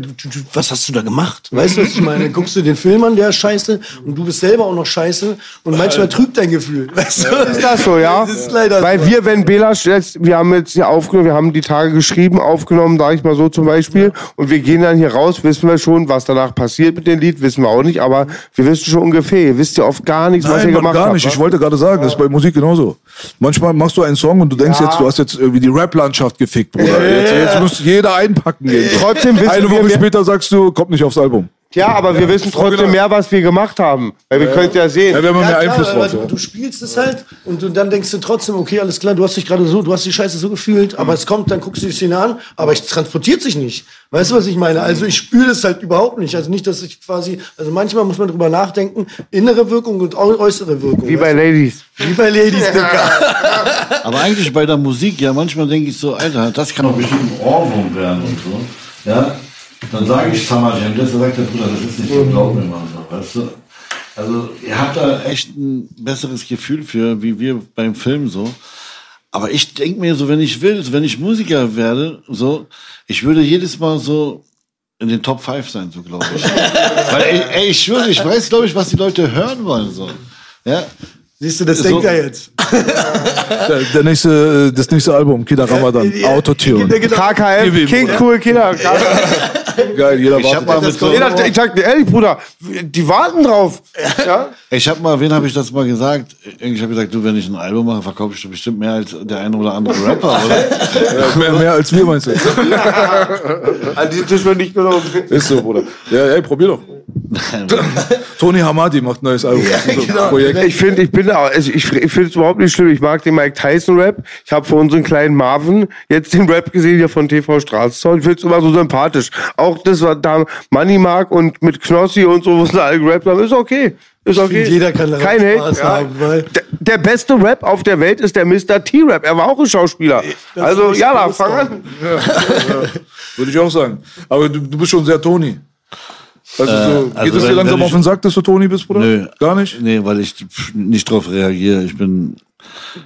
was hast du da gemacht? Weißt du, was ich meine? Dann guckst du den Film an, der ist scheiße und du bist selber auch noch scheiße und manchmal trügt dein Gefühl. Weißt du? Ist das so, ja? Das ist leider Weil so. wir, wenn Belasch jetzt, wir haben jetzt hier aufgenommen, wir haben die Tage geschrieben, aufgenommen, sag ich mal so zum Beispiel, und wir gehen dann hier raus, wissen wir schon, was danach passiert mit dem Lied, wissen wir auch nicht, aber wir wissen schon ungefähr, ihr wisst ja oft gar nichts, was Nein, ihr Mann, gemacht gar habt. nicht. wa? Ich wollte gerade sagen, das ist bei Musik genauso. Manchmal machst du einen Song und du denkst Ja. jetzt, du hast jetzt irgendwie die Rap-Landschaft gefickt, Bruder. Jetzt, jetzt muss jeder einpacken gehen. Trotzdem wissen Eine wir Woche mehr- später sagst du, kommt nicht aufs Album. Ja, aber wir wissen trotzdem mehr, was wir gemacht haben. Weil wir können ja sehen. Ja, wir haben Ja, mehr klar, Einfluss aber drauf. du, ja. du spielst es halt und du, dann denkst du trotzdem, okay, alles klar, du hast dich gerade so, du hast die Scheiße so gefühlt, aber es kommt, dann guckst du die Szene an, aber es transportiert sich nicht. Weißt du, was ich meine? Also ich spüre das halt überhaupt nicht. Also nicht, dass ich quasi, also manchmal muss man drüber nachdenken, innere Wirkung und äußere Wirkung. Wie bei Ladies. Wie bei Ladies, Dicker. Aber eigentlich bei der Musik, ja, manchmal denke ich so, Alter, das kann doch bestimmt ein Ohrwurm werden und so. Ja, dann sage ich Jam, das sagt der Bruder, das ist nicht so, glaub mir mal so, weißt du. Also, ihr habt da echt ein besseres Gefühl für, wie wir beim Film so. Aber ich denke mir so, wenn ich will, so, wenn ich Musiker werde, so, ich würde jedes Mal so in den Top 5 sein, so glaube ich. Weil, ey, ey, ich schwöre, ich weiß, glaube ich, was die Leute hören wollen, so. Ja, Siehst du, das So- denkt er jetzt. Der, der nächste, das nächste Album, Kida Ramadan, Ja, Autotune. genau. Ihm, King. Cool Killer. Geil, jeder ich habe wartet. mal mit so, Jeder, ich sag dir ehrlich, Bruder, die warten drauf. Ja? Ich habe mal, wen habe ich das mal gesagt? Ich habe gesagt, du, wenn ich ein Album mache, verkaufe ich bestimmt mehr als der eine oder andere Rapper, oder? Mehr, mehr als wir, meinst du? An diesem Tisch wird nicht gelogen. Ist so, Bruder. Ja, ey, probier doch. Tony Hamadi macht ein neues Album. Das ist so ein Projekt. Ich finde, ich bin, auch- also ich, ich finde es überhaupt nicht schlimm. Ich mag den Mike Tyson Rap. Ich habe für unseren kleinen Marvin jetzt den Rap gesehen hier von TV Straßenzaun. Ich finde es immer so sympathisch. Auch das, was da Money Mark und mit Knossi und so, was da alle gerappt haben, ist okay. Ist okay. finde, jeder kann daran Kein Hate. Ja. haben, weil- der, der beste Rap auf der Welt ist der Mr. T-Rap. Er war auch ein Schauspieler. das Also, ja, fang an. sagen. Würde ich auch sagen. Aber du, du bist schon sehr Toni. Also, so, geht also es dir langsam auf den Sack, dass du Toni bist, Bruder? Nö. Gar nicht? Nee, weil ich nicht drauf reagiere. Ich bin.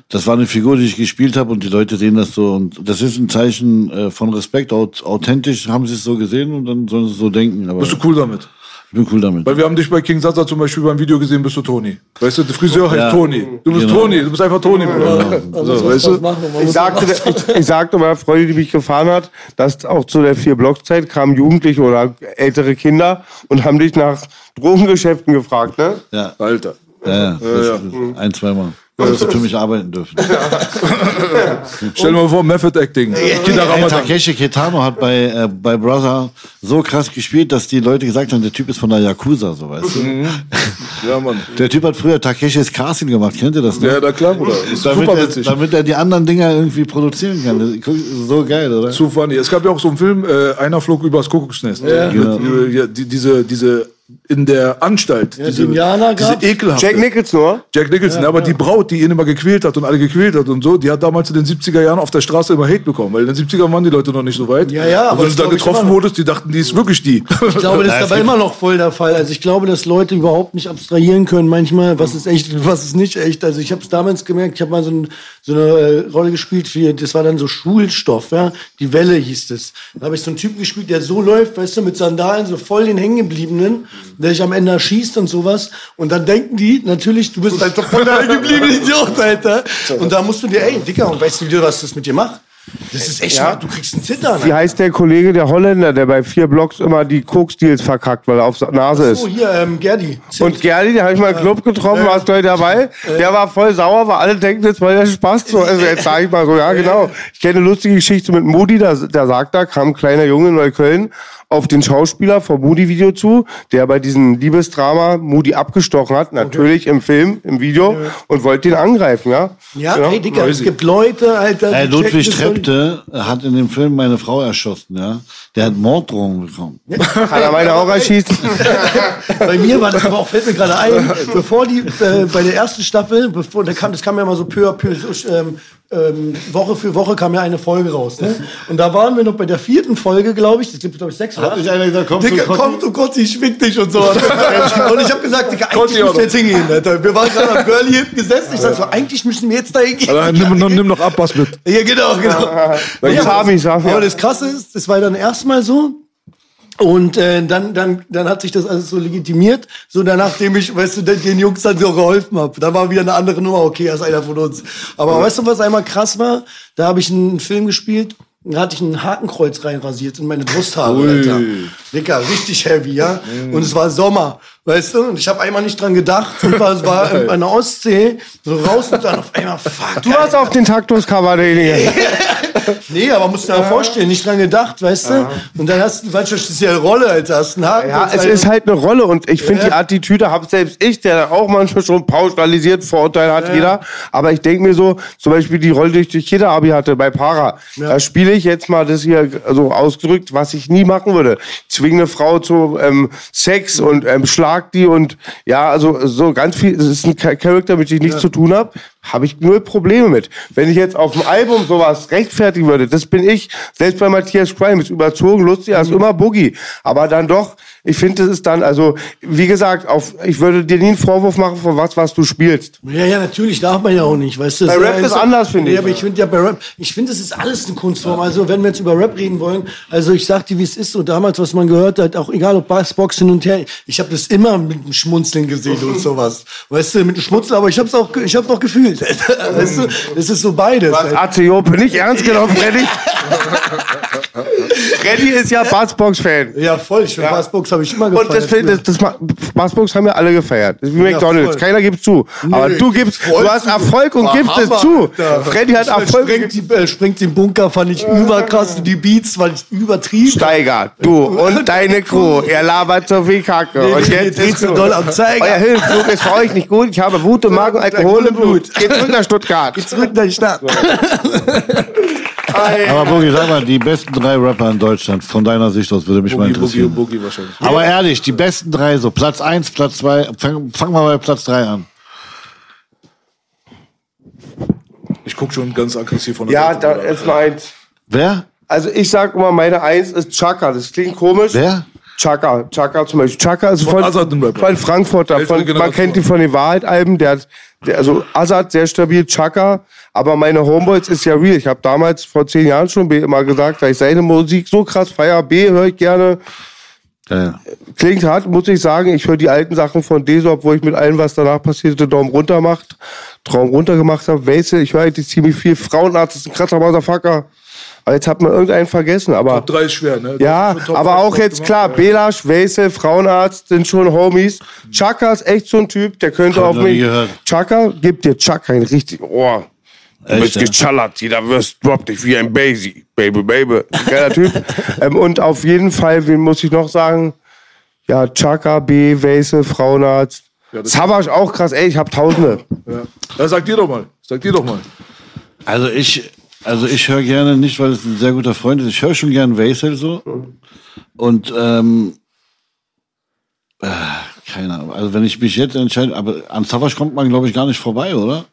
Das war eine Figur, die ich gespielt habe und die Leute sehen das so. Und das ist ein Zeichen äh, von Respekt. Aut- Authentisch haben sie es so gesehen und dann sollen sie es so denken. Aber Bist du cool damit? Ich bin cool damit. Weil wir haben dich bei King Sasa zum Beispiel beim Video gesehen, bist du Toni. Weißt du, der Friseur heißt Ja. Toni. Du bist Genau. Toni, du bist einfach Toni, Bruder. Also, So, was weißt du? Ich sagte, ich, ich sagte meiner Freundin, die mich gefahren hat, dass auch zu der vier Block-Zeit kamen Jugendliche oder ältere Kinder und haben dich nach Drogengeschäften gefragt, ne? Ja, Alter. ja, ja, das, ein, zweimal. Dass sie für mich arbeiten dürfen. Stell dir mal vor, Method Acting. Kinder Ramadan. Takeshi Kitano hat bei, äh, bei Brother so krass gespielt, dass die Leute gesagt haben, der Typ ist von der Yakuza, so weißt du. Ja, Mann. Der Typ hat früher Takeshis Casting gemacht, kennt ihr das noch? Ja, na klar, Bruder. Ist damit, super er, witzig. damit er die anderen Dinger irgendwie produzieren kann. So geil, oder? Zu funny. Es gab ja auch so einen Film, äh, einer flog übers Kuckucksnest. Ja. Genau. ja, die, diese, diese, in der Anstalt. diese, Indianer diese ekelhafte. Jack Nicholson, oder? Jack Nicholson, ja, aber die Braut, die ihn immer gequält hat und alle gequält hat und so, die hat damals in den 70er Jahren auf der Straße immer Hate bekommen, weil in den 70er waren die Leute noch nicht so weit. Ja, ja, Und aber wenn du da getroffen wurdest, die dachten, die ist wirklich die. Ich glaube, das Ja, ist aber immer noch voll der Fall. Also ich glaube, dass Leute überhaupt nicht abstrahieren können manchmal, was ist echt und was ist nicht echt. Also ich habe es damals gemerkt, ich habe mal so, ein, so eine äh, Rolle gespielt, für, das war dann so Schulstoff, ja. Die Welle hieß es. Da habe ich so einen Typen gespielt, der so läuft, weißt du, mit Sandalen, so voll den Hängengebliebenen, der sich am Ende erschießt und sowas. Und dann denken die natürlich, du bist halt doch voll der hängengebliebene Idiot, Alter. Und da musst du dir, ey, Dicker, und weißt du, wie- was das mit dir macht? Das ist echt, Ja. du kriegst einen Zittern. Wie heißt der Kollege, der Holländer, der bei vier Blocks immer die Coke-Deals verkackt, weil er auf Nase ist? Oh, hier, ähm, Gerdi. Und Gerdi, den habe ich mal im Club getroffen, warst du heute dabei? Der war voll sauer, weil alle denken, jetzt war der Spaß. So, also jetzt sage ich mal so, ja genau. Ich kenne eine lustige Geschichte mit Moody, der, der sagt, da kam ein kleiner Junge in Neukölln auf den Schauspieler vom Moody-Video zu, der bei diesem Liebesdrama Moody abgestochen hat, natürlich im Film, im Video, und wollte ihn angreifen, ja? Ja, Genau. ey, Digga, es gibt Leute, Alter. Ey, die Ludwig checken Trepte hat in dem Film meine Frau erschossen, ja. Der hat Morddrohungen bekommen. Kann er meine auch erschießen? Bei mir war das aber auch, fällt mir gerade ein, bevor die, äh, bei der ersten Staffel, bevor, da kam, das kam ja mal so peu à peu, so, ähm, ähm, Woche für Woche kam ja eine Folge raus, ne? Und da waren wir noch bei der vierten Folge, glaube ich, das gibt, glaube ich, sechs oder Hat nicht einer gesagt, komm Digga, zu Kotti? komm, du Gott, ich schwing dich und so. und ich habe gesagt, Digga, Kotti eigentlich müssen wir jetzt hingehen, Alter. Wir waren gerade am Girlie hinten gesessen. Ich sag so, eigentlich müssen wir jetzt da hingehen. Also, nimm, noch, nimm noch Abbas mit. Ja, genau, genau. Weil Ja, sag aber das Krasse ist, das war dann erstmal so. Und äh, dann, dann, dann hat sich das alles so legitimiert, so danach, nachdem ich, weißt du, den, Jungs dann so geholfen habe. Dann war wieder eine andere Nummer, okay, er ist einer von uns. Aber weißt du, was einmal krass war? Da habe ich einen Film gespielt, da hatte ich ein Hakenkreuz reinrasiert in meine Brusthaare, Alter. Dicker, richtig heavy, ja. Und es war Sommer, weißt du? Und ich habe einmal nicht dran gedacht und war, es war an der Ostsee, so raus und dann auf einmal, fuck, Du hast auf den Taktus-Cover, derjenige. Nee, aber musst du dir mal vorstellen, nicht dran gedacht, weißt du? Und dann hast du, weißt du, das ist ja eine Rolle, Alter. Hast einen Haken. Ja, es ist halt eine Rolle und ich finde die Attitüde habe selbst ich, der auch manchmal schon pauschalisiert Vorurteile hat jeder. Aber ich denke mir so, zum Beispiel die Rolle, die ich durch jeder Abi hatte bei Para, da spiele ich jetzt mal das hier so ausgedrückt, was ich nie machen würde. Zwinge eine Frau zu ähm, Sex und ähm, schlag die und ja, also so ganz viel. Es ist ein Cha- Charakter, mit dem ich nichts zu tun habe. Habe ich null Probleme mit. Wenn ich jetzt auf dem Album sowas rechtfertigen würde, das bin ich, selbst bei Matthias Crime, ist überzogen, lustig, als immer Boogie. Aber dann doch, ich finde, das ist dann, also, wie gesagt, auf, ich würde dir nie einen Vorwurf machen von was, was du spielst. Ja, ja, natürlich, darf man ja auch nicht, weißt du. Bei Rap ja ist anders, finde ich. Ja, aber ich finde ja bei Rap, ich finde, das ist alles eine Kunstform. Also, wenn wir jetzt über Rap reden wollen, also ich sag dir, wie es ist, so damals, was man gehört hat, auch egal ob Bass, Box hin und her, ich habe das immer mit einem Schmunzeln gesehen und sowas. Weißt du, mit einem Schmunzeln, aber ich hab's auch, ich hab's auch gefühlt. weißt du, das ist so beides. Atiope, nicht ernst genommen, Freddy. Freddy ist ja Bassbox-Fan. Ja, voll, ich finde Bassbox habe ich immer Und das, gefeiert. das, das, das Bassbox haben ja alle gefeiert. Das ist wie McDonalds. voll. Keiner gibt zu. Aber Nee, du gibst, du hast. Erfolg und War gibst es Hammer, zu. Alter. Freddy hat Ich Erfolg. Sprengt, die, äh, sprengt den Bunker, fand ich überkrass. Die Beats fand ich übertrieben. Steiger, du und deine Crew, ihr labert so viel Kacke. Nee, und nee, jetzt dreht so doll am Zeiger. Euer Hilfsflug ist für euch nicht gut. Ich habe Wut im Magen und Alkohol im Blut. Geht zurück nach Stuttgart. Zurück in die Stadt. Aber Bogi, sag mal, die besten drei Rapper in Deutschland. Von deiner Sicht aus würde mich mal Boogie, Boogie interessieren. und Boogie wahrscheinlich. Aber ehrlich, die besten drei, so Platz eins, Platz zwei, fang, fang mal bei Platz drei an. Ich guck schon ganz aggressiv von der Ja, Seite. da ist meins. Wer? Also ich sag immer, meine Eins ist Chaka. Das klingt komisch. Wer? Chaka, Chaka zum Beispiel. Chaka ist Von von, von Frankfurter. Von, man kennt die von den Wahrheit-Alben. Der, hat- der, also Azad sehr stabil, Chaka. Aber meine Homeboys ist ja real. Ich habe damals vor zehn Jahren schon B immer gesagt, dass ich seine Musik so krass feier. B höre ich gerne. Ja. Klingt hart, muss ich sagen. Ich höre die alten Sachen von Desop, wo ich mit allem, was danach passierte, Daumen runter macht, Traum runter gemacht habe. Wesel, ich höre eigentlich ziemlich viel. Frauenarzt ist ein krasser Motherfucker. Aber jetzt hat man irgendeinen vergessen. Aber Top 3 ist schwer, ne? ja, Das aber 5 auch jetzt klar, ja. Belasch, Wesel, Frauenarzt sind schon Homies. Chaka ist echt so ein Typ, der könnte Hab auf mich. gehört. Chaka gibt dir Chaka ein richtig Ohr. Du bist ja? geschallert, jeder wirst droppt dich wie ein Basie. Baby, Baby. Geiler Typ. ähm, und auf jeden Fall, wen muss ich noch sagen? Ja, Chaka, B, Wesel, Frauenarzt. das- Savage auch krass, ey, ich hab Tausende. Ja. ja, sag dir doch mal. Sag dir doch mal. Also ich, also ich höre gerne nicht, weil es ein sehr guter Freund ist. Ich höre schon gern Wesel so. Und ähm, äh, keine Ahnung. Also wenn ich mich jetzt entscheide, aber an Savage kommt man glaube ich gar nicht vorbei, oder?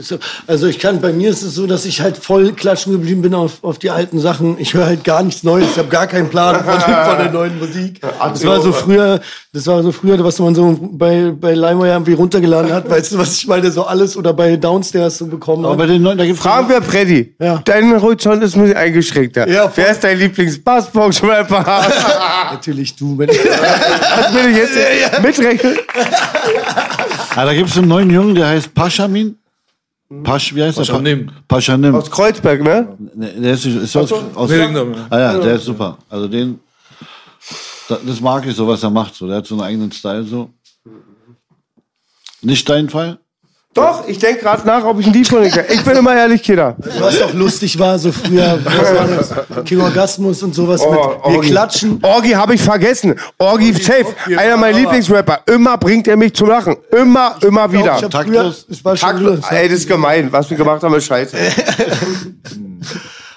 So- Also ich kann, bei mir ist es so, dass ich halt voll klatschen geblieben bin auf, auf die alten Sachen. Ich höre halt gar nichts Neues. Ich habe gar keinen Plan von, von der neuen Musik. Das war so früher, das war so früher, was man so bei, bei LimeWire irgendwie runtergeladen hat. Weißt du, was ich meine? So alles oder bei Downstairs so bekommen Aber hat. bei den neuen, da gibt's Fragen wir Freddy. Ja. Dein Horizont ist ein bisschen eingeschränkter. Ja. Wer ist dein Lieblings-Bassbox-Rapper? Natürlich du, wenn ich, Das will ich jetzt mitrechnen. Ah, da gibt's einen neuen Jungen, der heißt Paschamin. Pasch, wie heißt der? Paschanim. Paschanim. Aus Kreuzberg, ne? Ne, Der ist, ist aus, aus ah, ja, der ist super. Also den, da- das mag ich so, was er macht. So, der hat so einen eigenen Style so. Nicht dein Fall? Doch, ich denke gerade nach, ob ich ein Lied von ihm kann. Ich bin immer ehrlich, Kinder. was auch lustig war, so früher, was war das? King Orgasmus und sowas Oh, mit, wir Orgi. klatschen. Orgi habe ich vergessen. Orgi safe. Orgi, Einer meiner aber- Lieblingsrapper. Immer bringt er mich zum Lachen. Immer, immer wieder. Ich hab früher, Taktlos. ich war schon Taktlos. los. Ey, das ist gemein. Was wir gemacht haben, ist scheiße.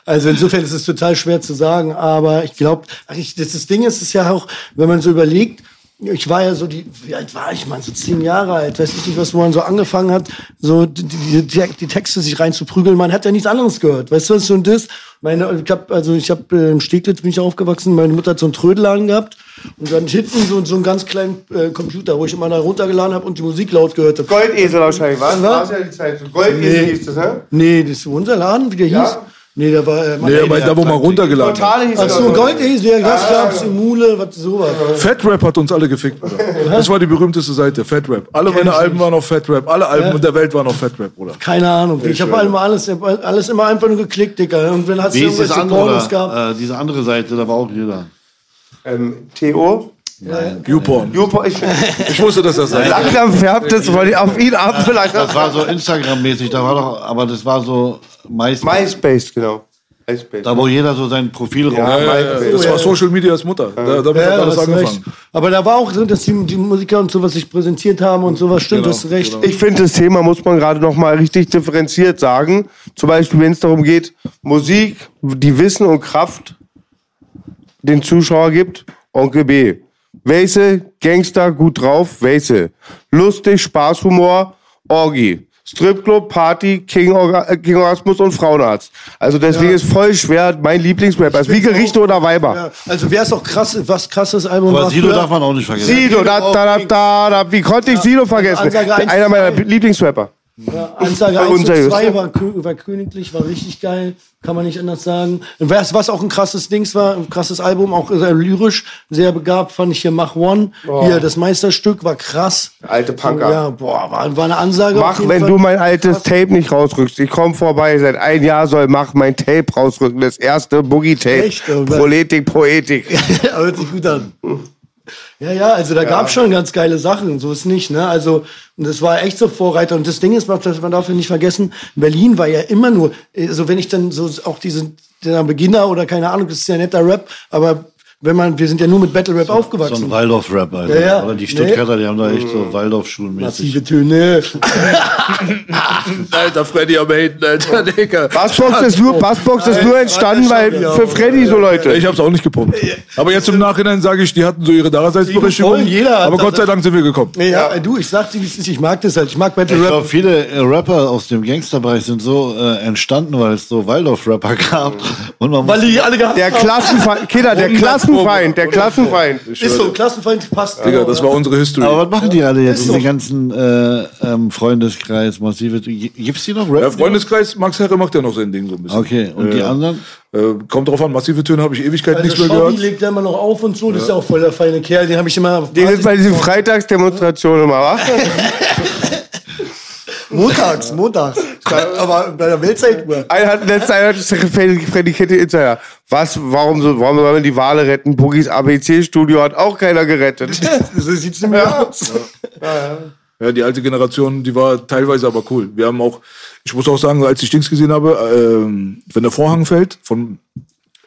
Also insofern ist es total schwer zu sagen, aber ich glaube, das, das Ding ist es ja auch, wenn man so überlegt, ich war ja so die, wie alt war ich, man, so zehn Jahre alt, weiß ich nicht, was wo man so angefangen hat, so die, die, die, Texte sich reinzuprügeln, man hat ja nichts anderes gehört, weißt du, was so ein das? Meine, ich hab, also ich habe äh, im Steglitz bin ich aufgewachsen, meine Mutter hat so einen Trödelladen gehabt und dann hinten so, so einen ganz kleinen äh, Computer, wo ich immer da runtergeladen habe und die Musik laut gehört habe. Goldesel wahrscheinlich, was? Was? War's ja die Zeit. Goldesel Nee. hieß das, ne? Nee, das ist unser Laden, wie der hieß. Nee, der war, äh, Nee, aber da, wo man runtergeladen hat. Portale hieß Ach so, Goldesel, ja, das gab's, Mule, was sowas. Fatrap hat uns alle gefickt, Bruder. Das war die berühmteste Seite, Fatrap. Alle meine Alben waren auf Fatrap. Alle Alben der Welt waren auf Fatrap, Bruder. Keine Ahnung. Ich habe immer alles, alles immer einfach nur geklickt, Digga. Und wenn ist das irgendwelche andere? Pornos gab. Da? Äh, diese andere Seite, da war auch jeder. Ähm, Theo? YouPorn. Jupo, ich, Ich wusste, dass das sein langsam färbt es von auf ihn ab. Vielleicht Das war so Instagram-mäßig, da war doch, aber das war so meist, MySpace, genau. MySpace. da wo jeder so sein Profil Ja, raus. Ja. Das war Social Medias Mutter. Da, damit Ja, hat alles angefangen. recht. Aber da war auch so, dass die, die Musiker und sowas sich präsentiert haben und sowas. Stimmt, Genau, hast recht. genau. Ich finde, das Thema muss man gerade noch mal richtig differenziert sagen. Zum Beispiel, wenn es darum geht, Musik, die Wissen und Kraft den Zuschauer gibt, Onkel B. Wesel, Gangster, gut drauf, Wesel. Lustig, Spaß, Humor, Orgi. Stripclub, Party, King, Orga äh, King Orgasmus und Frauenarzt. Also deswegen ist voll schwer, mein Lieblingsrapper ist wie Gerichte oder Weiber. Ja, also wer ist auch krass, was krasses Album Aber Sido früher? darf man auch nicht vergessen. Sido, da, da, da, da, da, wie konnte ich Sido vergessen? Einer meiner. Lieblingsrapper. Ja, Ansage Bei 1 und unseriös. 2 war, war königlich, war richtig geil, kann man nicht anders sagen. Was, was auch ein krasses Dings war, ein krasses Album, auch sehr lyrisch, sehr begabt, fand ich hier Mach One. Hier, das Meisterstück war krass. Alte Punker. Ja, boah, war, war eine Ansage. Mach, wenn Fall. du mein altes Tape nicht rausrückst. Ich komm vorbei, seit ein Jahr soll Mach mein Tape rausrücken. Das erste Boogie-Tape. Echt? Proletik, Poetik. Hört sich gut an. Ja, ja, also da gab's schon ganz geile Sachen, so ist nicht, ne? Also, und das war echt so Vorreiter. Und das Ding ist, dass man darf ja nicht vergessen, Berlin war ja immer nur, also wenn ich dann so auch diese, der Beginner oder keine Ahnung, das ist ja netter Rap, aber wenn man, wir sind ja nur mit Battle Rap So aufgewachsen. ein Waldorf-Rap, Alter. Ja, ja. Aber die Stuttgarter, die haben da echt so Waldorf-Schulenmäßig. Massive Töne. Alter, Freddy am Haten, Alter, Digga. Bassbox ist nur, Bassbox ist nur entstanden, weil für Freddy so Leute. Ich hab's auch nicht gepumpt. Aber jetzt im Nachhinein sage ich, die hatten so ihre Daseinsberechtigung. Jeder Aber Gott sei Dank sind wir gekommen. Ja, du, ich sag dir. Ich mag das halt. Ich mag Battle Ich Rap. glaube, viele äh, Rapper aus dem Gangsterbereich sind so äh, entstanden, weil es so Waldorf-Rapper gab. Und man Weil muss, die alle gehabt Der haben. Klassenfeind, Kinder, der Klassenfeind, der Klassenfeind. Ist so, Klassenfeind passt. Digga, das war unsere History. aber was machen die alle jetzt, diese ganzen äh, ähm, Freundeskreis, massive... Gibt's die noch? Ja, Freundeskreis, Max Herre macht ja noch sein Ding so ein bisschen. Okay, und die Ja. anderen? Äh, kommt drauf an, massive Töne habe ich Ewigkeit Also nichts mehr gehört. legt ja immer noch auf und so. Das ist ja auch voll der feine Kerl. Den habe ich immer... Den ist bei diesen Freitagsdemonstrationen immer, wa? Montags, montags. Aber bei der Weltzeituhr. Einer hat letzte Zeit Freddy, Kette Insider. Was, warum, so, warum wollen wir die Wale retten? Boogies ABC-Studio hat auch keiner gerettet. So sieht's nicht mehr aus. Ja, die alte Generation, die war teilweise aber cool. Wir haben auch, ich muss auch sagen, als ich Dings gesehen habe, ähm, wenn der Vorhang fällt von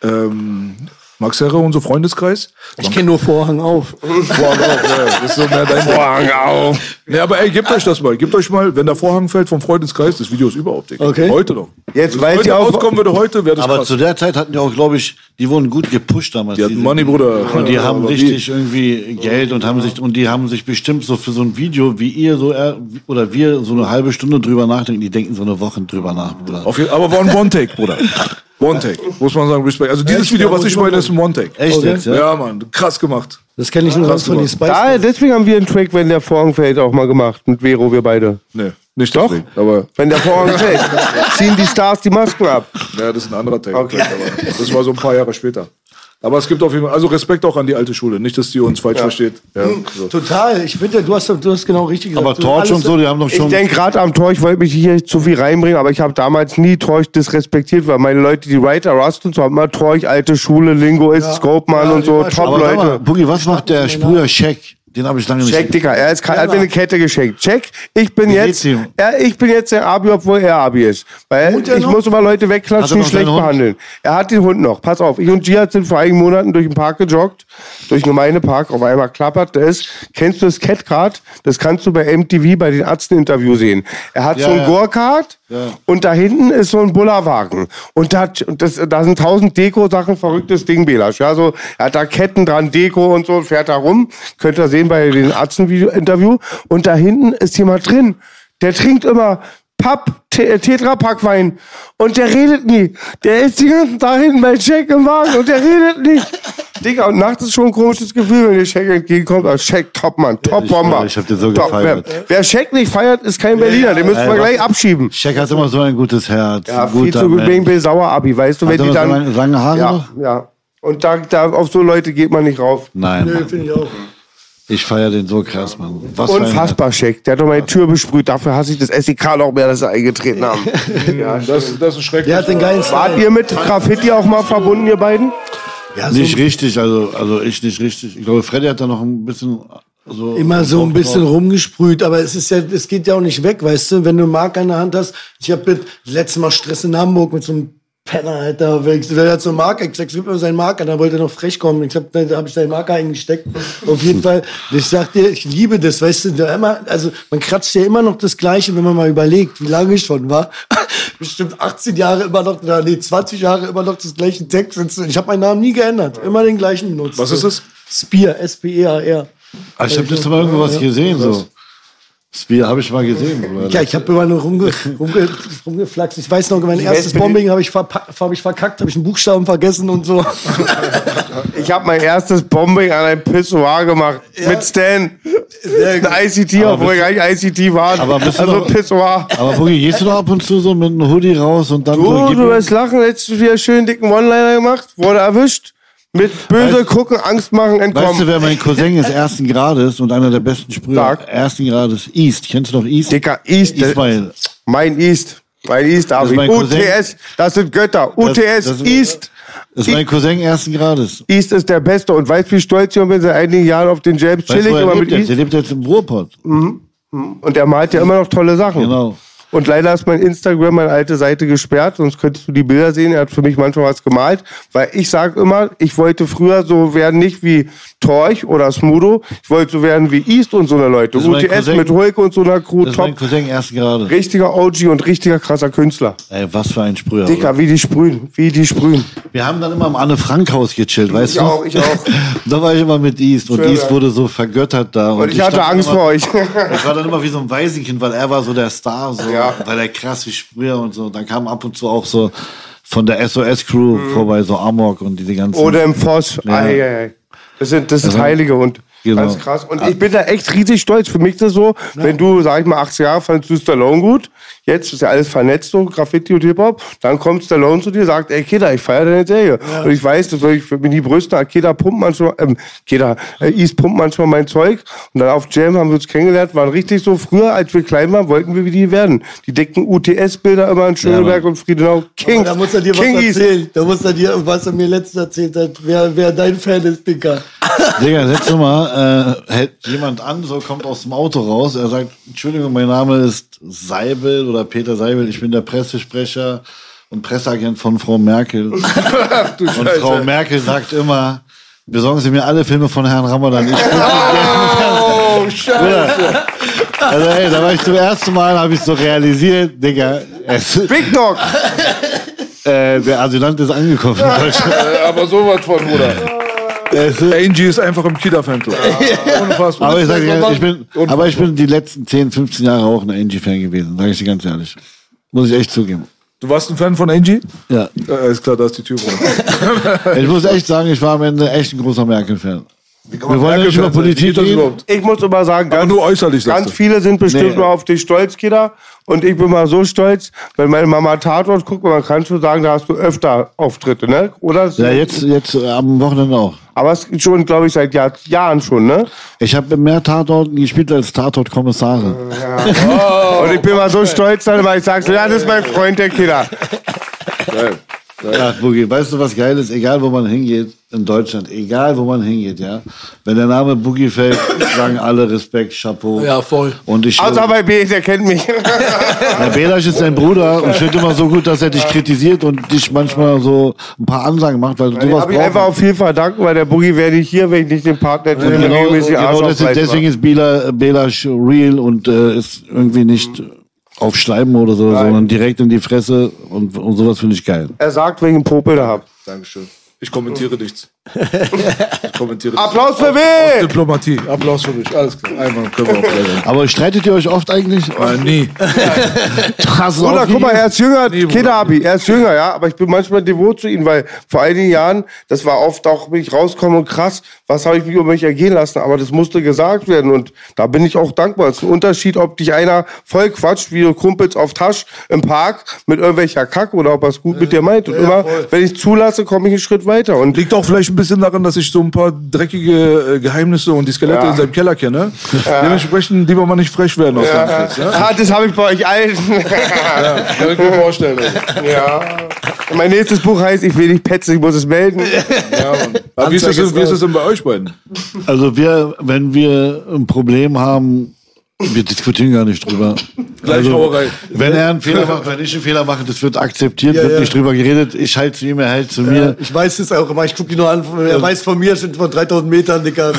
ähm, Max Herre und so Freundeskreis. Ich kenne nur Vorhang auf. Vorhang auf, ja, das ist so mehr dein Vorhang auf. Nee, aber ey, gebt euch das mal. Gebt euch mal, wenn der Vorhang fällt vom Freundeskreis, das Video ist überhaupt dick. Okay. Heute noch. Jetzt Wenn weiß heute ich auch- rauskommen würde, heute wäre das Aber krass. zu der Zeit hatten die auch, glaube ich, die wurden gut gepusht damals. Die hatten diese- Money, Bruder. Und die Ja, haben aber richtig irgendwie Geld und haben sich und die haben sich bestimmt so für so ein Video, wie ihr so äh, oder wir so eine halbe Stunde drüber nachdenken, die denken so eine Woche drüber nach, Bruder. Auf jeden, aber war ein One-Take, Bruder. One-Take, muss man sagen, Respekt. Also dieses Echt? Video, was ich meine, ist ein One-Take. Echt Okay. jetzt, ja? Ja, Mann, krass gemacht. Das kenne ich nur Krass ganz von den. Spice. Da, deswegen haben wir einen Track, wenn der Vorhang fällt, auch mal gemacht. Mit Vero, wir beide. Nee, nicht Doch? deswegen, aber Wenn der Vorhang fällt, ziehen die Stars die Masken ab. ja, das ist ein anderer Take. Okay. Aber das war so ein paar Jahre später. Aber es gibt auf jeden Fall, also Respekt auch an die alte Schule. Nicht, dass die uns falsch versteht. Ja, so. Total. Ich finde, du hast, du hast genau richtig gesagt. Aber Torch und so, die haben doch Ich schon. denke gerade am Tor, ich wollte mich hier zu viel reinbringen, aber ich habe damals nie Torch disrespektiert, weil meine Leute, die Writer, Rust und so, haben immer Torch, alte Schule, Lingoist, Scopeman Ja, und so, Top-Leute. Boogie, was macht der Sprüher Scheck? Den habe ich lange nicht Check, Dicker, er, ist, er hat mir eine Kette geschenkt. Check, ich bin Wie jetzt, er, ich bin jetzt der Abi, obwohl er Abi ist. Weil er ich noch? muss immer Leute Hat wegklatschen, die schlecht Hund? behandeln. Er hat den Hund noch. Pass auf, ich und Giat sind vor einigen Monaten durch den Park gejoggt, durch einen Gemeindepark, auf einmal klappert es. Kennst du das Catcard? Das kannst du bei MTV bei den Ärzten-Interview sehen. Er hat Ja, so ein ja. Go-Kart Und da hinten ist so ein Bullerwagen. Und da, und das, da sind tausend Deko-Sachen, verrücktes Ding, Belasch. Ja, so, er hat da Ketten dran, Deko und so, fährt da rum. Könnt ihr sehen bei den Ärzten-Interview. Und da hinten ist jemand drin. Der trinkt immer Papp, Te- Tetra-Pack-Wein. Und der redet nie. Der ist die ganzen Tag hinten bei Jack im Wagen und der redet nicht. Digga, und nachts ist schon ein komisches Gefühl, wenn dir Jack entgegenkommt. Aber Jack, Topmann, Top-Bomber. ich hab den so Top. gefeiert. Wer, wer Jack nicht feiert, ist kein Berliner. Den müssen wir gleich abschieben. Scheck hat immer so ein gutes Herz. Ja, viel zu Mensch. wegen Bill Sauer Abi, weißt du, Hat wenn die noch so dann. lange, Haare ja, noch? ja. Und da, da, auf so Leute geht man nicht rauf. Nein, Nö, Mann. finde ich auch. Ich feiere den so krass, Mann. Was Unfassbar Scheck. Der hat doch meine Tür besprüht. Dafür hasse ich das SEK noch mehr, dass sie eingetreten haben. ja, Das, das ist schrecklich. Der hat den geilen Wart ihr mit Graffiti auch mal verbunden, ihr beiden? Ja, so Nicht richtig, also, also ich nicht richtig. Ich glaube, Freddy hat da noch ein bisschen so. immer so ein drauf- bisschen rumgesprüht, aber es ist ja, es geht ja auch nicht weg, weißt du, wenn du einen Marker in der Hand hast. Ich habe letztes Mal Stress in Hamburg mit so einem Penner, Alter, der hat so einen Marker, ich sag, gib mir seinen Marker, dann wollte er noch frech kommen. Ich hab, da habe ich seinen Marker eingesteckt. Auf jeden Fall, ich sag dir, ich liebe das, weißt du, da immer, also man kratzt ja immer noch das Gleiche, wenn man mal überlegt, wie lange ich schon war. Bestimmt 18 Jahre immer noch, oder nee, 20 Jahre immer noch das gleiche Text. Ich habe meinen Namen nie geändert, immer den gleichen benutzt. Was ist es? Spear, S-P-E-A-R. Ah, ich habe das mal irgendwo was gesehen, so. Bier habe ich mal gesehen, Bruder. Ja, ich habe immer nur rumge, rumge, rumgeflaxt. Ich weiß noch, mein erstes Welt- Bombing habe ich, hab ich verkackt, habe ich einen Buchstaben vergessen und so. Ich habe mein erstes Bombing an einem Pissoir gemacht. Mit Stan. Ein ICT, obwohl ich gar nicht ICT war. Aber bist du also noch- Pissoir. Aber Boogie, gehst du doch ab und zu so mit einem Hoodie raus und dann so, Du, gib du wirst lachen, hättest du wieder schön dicken One-Liner gemacht, wurde erwischt. Mit böse gucken, Angst machen, Weißt du, entkommen. wer mein Cousin ist, ersten Grades und einer der besten Sprüher? Ersten Grades. East. Kennst du noch East? Dicker, East. Ismail. Mein East. Mein East, Abi. mein Cousin. UTS, das sind Götter. UTS, das- East. Das ist mein Cousin ersten Grades. East ist der Beste. Und weißt du, wie stolz ich bin seit einigen Jahren auf den James Weißt er? East? Der lebt jetzt im Ruhrpott. Und er malt ja immer noch tolle Sachen. Genau. Und leider ist mein Instagram, meine alte Seite gesperrt, sonst könntest du die Bilder sehen. Er hat für mich manchmal was gemalt. Weil ich sage immer, ich wollte früher so werden, nicht wie Torch oder Smudo. Ich wollte so werden wie East und so eine Leute. Mein UTS Cousin. mit Hulk und so einer Crew. Das ist mein Top. Cousin erst gerade. Richtiger OG und richtiger krasser Künstler. Ey, was für ein Sprüher. Dicker, oder? wie die sprühen. Wie die sprühen. Wir haben dann immer am Anne-Frank-Haus gechillt, weißt Ich du? auch, ich auch. da war ich immer mit East und Schön, East ja. wurde so vergöttert da. Und ich hatte Angst immer, vor euch. Ich war dann immer wie so ein Waisenkind, weil er war so der Star, so, Ja. weil er krass wie Sprüher und so. Dann kam ab und zu auch so von der SOS-Crew Mhm. vorbei, so Amok und diese ganzen. Oder im Voss. Ja. Ei, ei, ei. Das sind, das sind Also, Heilige und genau. ganz krass. Und ich bin da echt riesig stolz. Für mich ist das so, wenn du, sag ich mal, 80 Jahre fandest du Stallone gut, jetzt ist ja alles vernetzt, so Graffiti und Hip-Hop, dann kommt Stallone zu dir sagt, ey Kida, ich feiere deine Serie. Und ich weiß, das soll ich für mich nie brüsten, Kida pumpt manchmal, ähm, Kida, äh, East pumpt manchmal mein Zeug. Und dann auf Jam haben wir uns kennengelernt, waren richtig so, früher, als wir klein waren, wollten wir wie die werden. Die dicken UTS-Bilder immer in Schöneberg und Friedenau. Kings. da muss er dir was King East. erzählen. Da muss er dir, was er mir letztens erzählt hat, wer, wer dein Fan ist, Dicker. Digga, letztes Mal äh, hält jemand an, so kommt aus dem Auto raus. Er sagt, Entschuldigung, mein Name ist Seibel oder Peter Seibel. Ich bin der Pressesprecher und Presseagent von Frau Merkel. und Frau Merkel sagt immer, besorgen Sie mir alle Filme von Herrn Ramadan. Ich Oh, scheiße. Also ey, da war ich zum ersten Mal, habe ich so realisiert, Digga, es, Big Dog. äh, der Asylant ist angekommen in Deutschland. Äh, aber sowas von, Bruder. Es, Angie ist einfach im Kida-Fanclub. Unfassbar. aber ich sag dir, ich bin, aber ich bin die letzten 10, 15 Jahre auch ein Angie-Fan gewesen, sage ich dir ganz ehrlich. Muss ich echt zugeben. Du warst ein Fan von Angie? Ja. Ja, ist klar, da ist die Tür rum. Ich muss echt sagen, ich war am Ende echt ein großer Merkel-Fan. Wir wollen ja nicht über Politik reden. Ich muss immer sagen, ganz, nur äußerlich, ganz viele sind bestimmt Nee. nur auf dich stolz, Kinder. Und ich bin mal so stolz, wenn meine Mama Tatort guckt, man kann schon sagen, da hast du öfter Auftritte, ne? Oder? Ja, jetzt, jetzt äh, am Wochenende auch. Aber es ist schon, glaube ich, seit Jahr, Jahren schon, ne? Ich habe mehr Tatorten gespielt als Tatort-Kommissare. Und ich bin mal so stolz, dann, weil ich sage, ja, das ist mein Freund, der Kinder. Ja, Boogie, weißt du, was geil ist? Egal, wo man hingeht, in Deutschland, egal, wo man hingeht, ja. Wenn der Name Boogie fällt, sagen alle Respekt, Chapeau. Ja, voll. Und ich, Außer bei B, der kennt mich. Herr Belasch ist dein Bruder und ich finde immer so gut, dass er dich kritisiert und dich manchmal so ein paar Ansagen macht, weil Den sowas habe ich einfach auch viel verdanken, weil der Boogie wäre nicht hier, wenn ich nicht den Partner hätte, der Genau, genau auf deswegen, deswegen ist Bela, Belasch real und äh, ist irgendwie nicht auf Schreiben oder so, sondern direkt in die Fresse und, und sowas finde ich geil. Er sagt, wegen Popel da hab. Dankeschön. Ich kommentiere nichts. Applaus für B! Diplomatie. Applaus für mich. Alles klar. Einmal können wir auch. Aber streitet ihr euch oft eigentlich? Nein, nie. Bruder, guck mal, er ist jünger, Nee. Kinderabi, er ist jünger, ja, aber ich bin manchmal devot zu ihm, weil vor einigen Jahren, das war oft auch, bin ich rausgekommen und krass, was habe ich mich über mich ergehen lassen, aber das musste gesagt werden und da bin ich auch dankbar. Es ist ein Unterschied, ob dich einer voll quatscht, wie du Kumpels auf Tasch im Park mit irgendwelcher Kack oder ob er es gut mit dir meint und immer, wenn ich zulasse, komme ich einen Schritt weiter und Liegt auch vielleicht ein bisschen daran, dass ich so ein paar dreckige äh, Geheimnisse und die Skelette Ja. in seinem Keller kenne. Dementsprechend lieber mal nicht frech werden aus ja, Netz, ja? ah, das habe ich bei euch allen. Kann ich mir vorstellen. ja. Mein nächstes Buch heißt, ich will nicht petzen, ich muss es melden. Ja. Aber wie ist, das, denn- wie ist das denn bei euch beiden? Also wir, wenn wir ein Problem haben, wir diskutieren gar nicht drüber. Gleichhauerei. wenn er einen Fehler macht, wenn ich einen Fehler mache, das wird akzeptiert, wird ja. nicht drüber geredet. Ich halte zu ihm, er hält zu mir. Ich weiß es auch immer, ich gucke ihn nur an, er weiß von mir, sind von 3000 Metern, Dicker.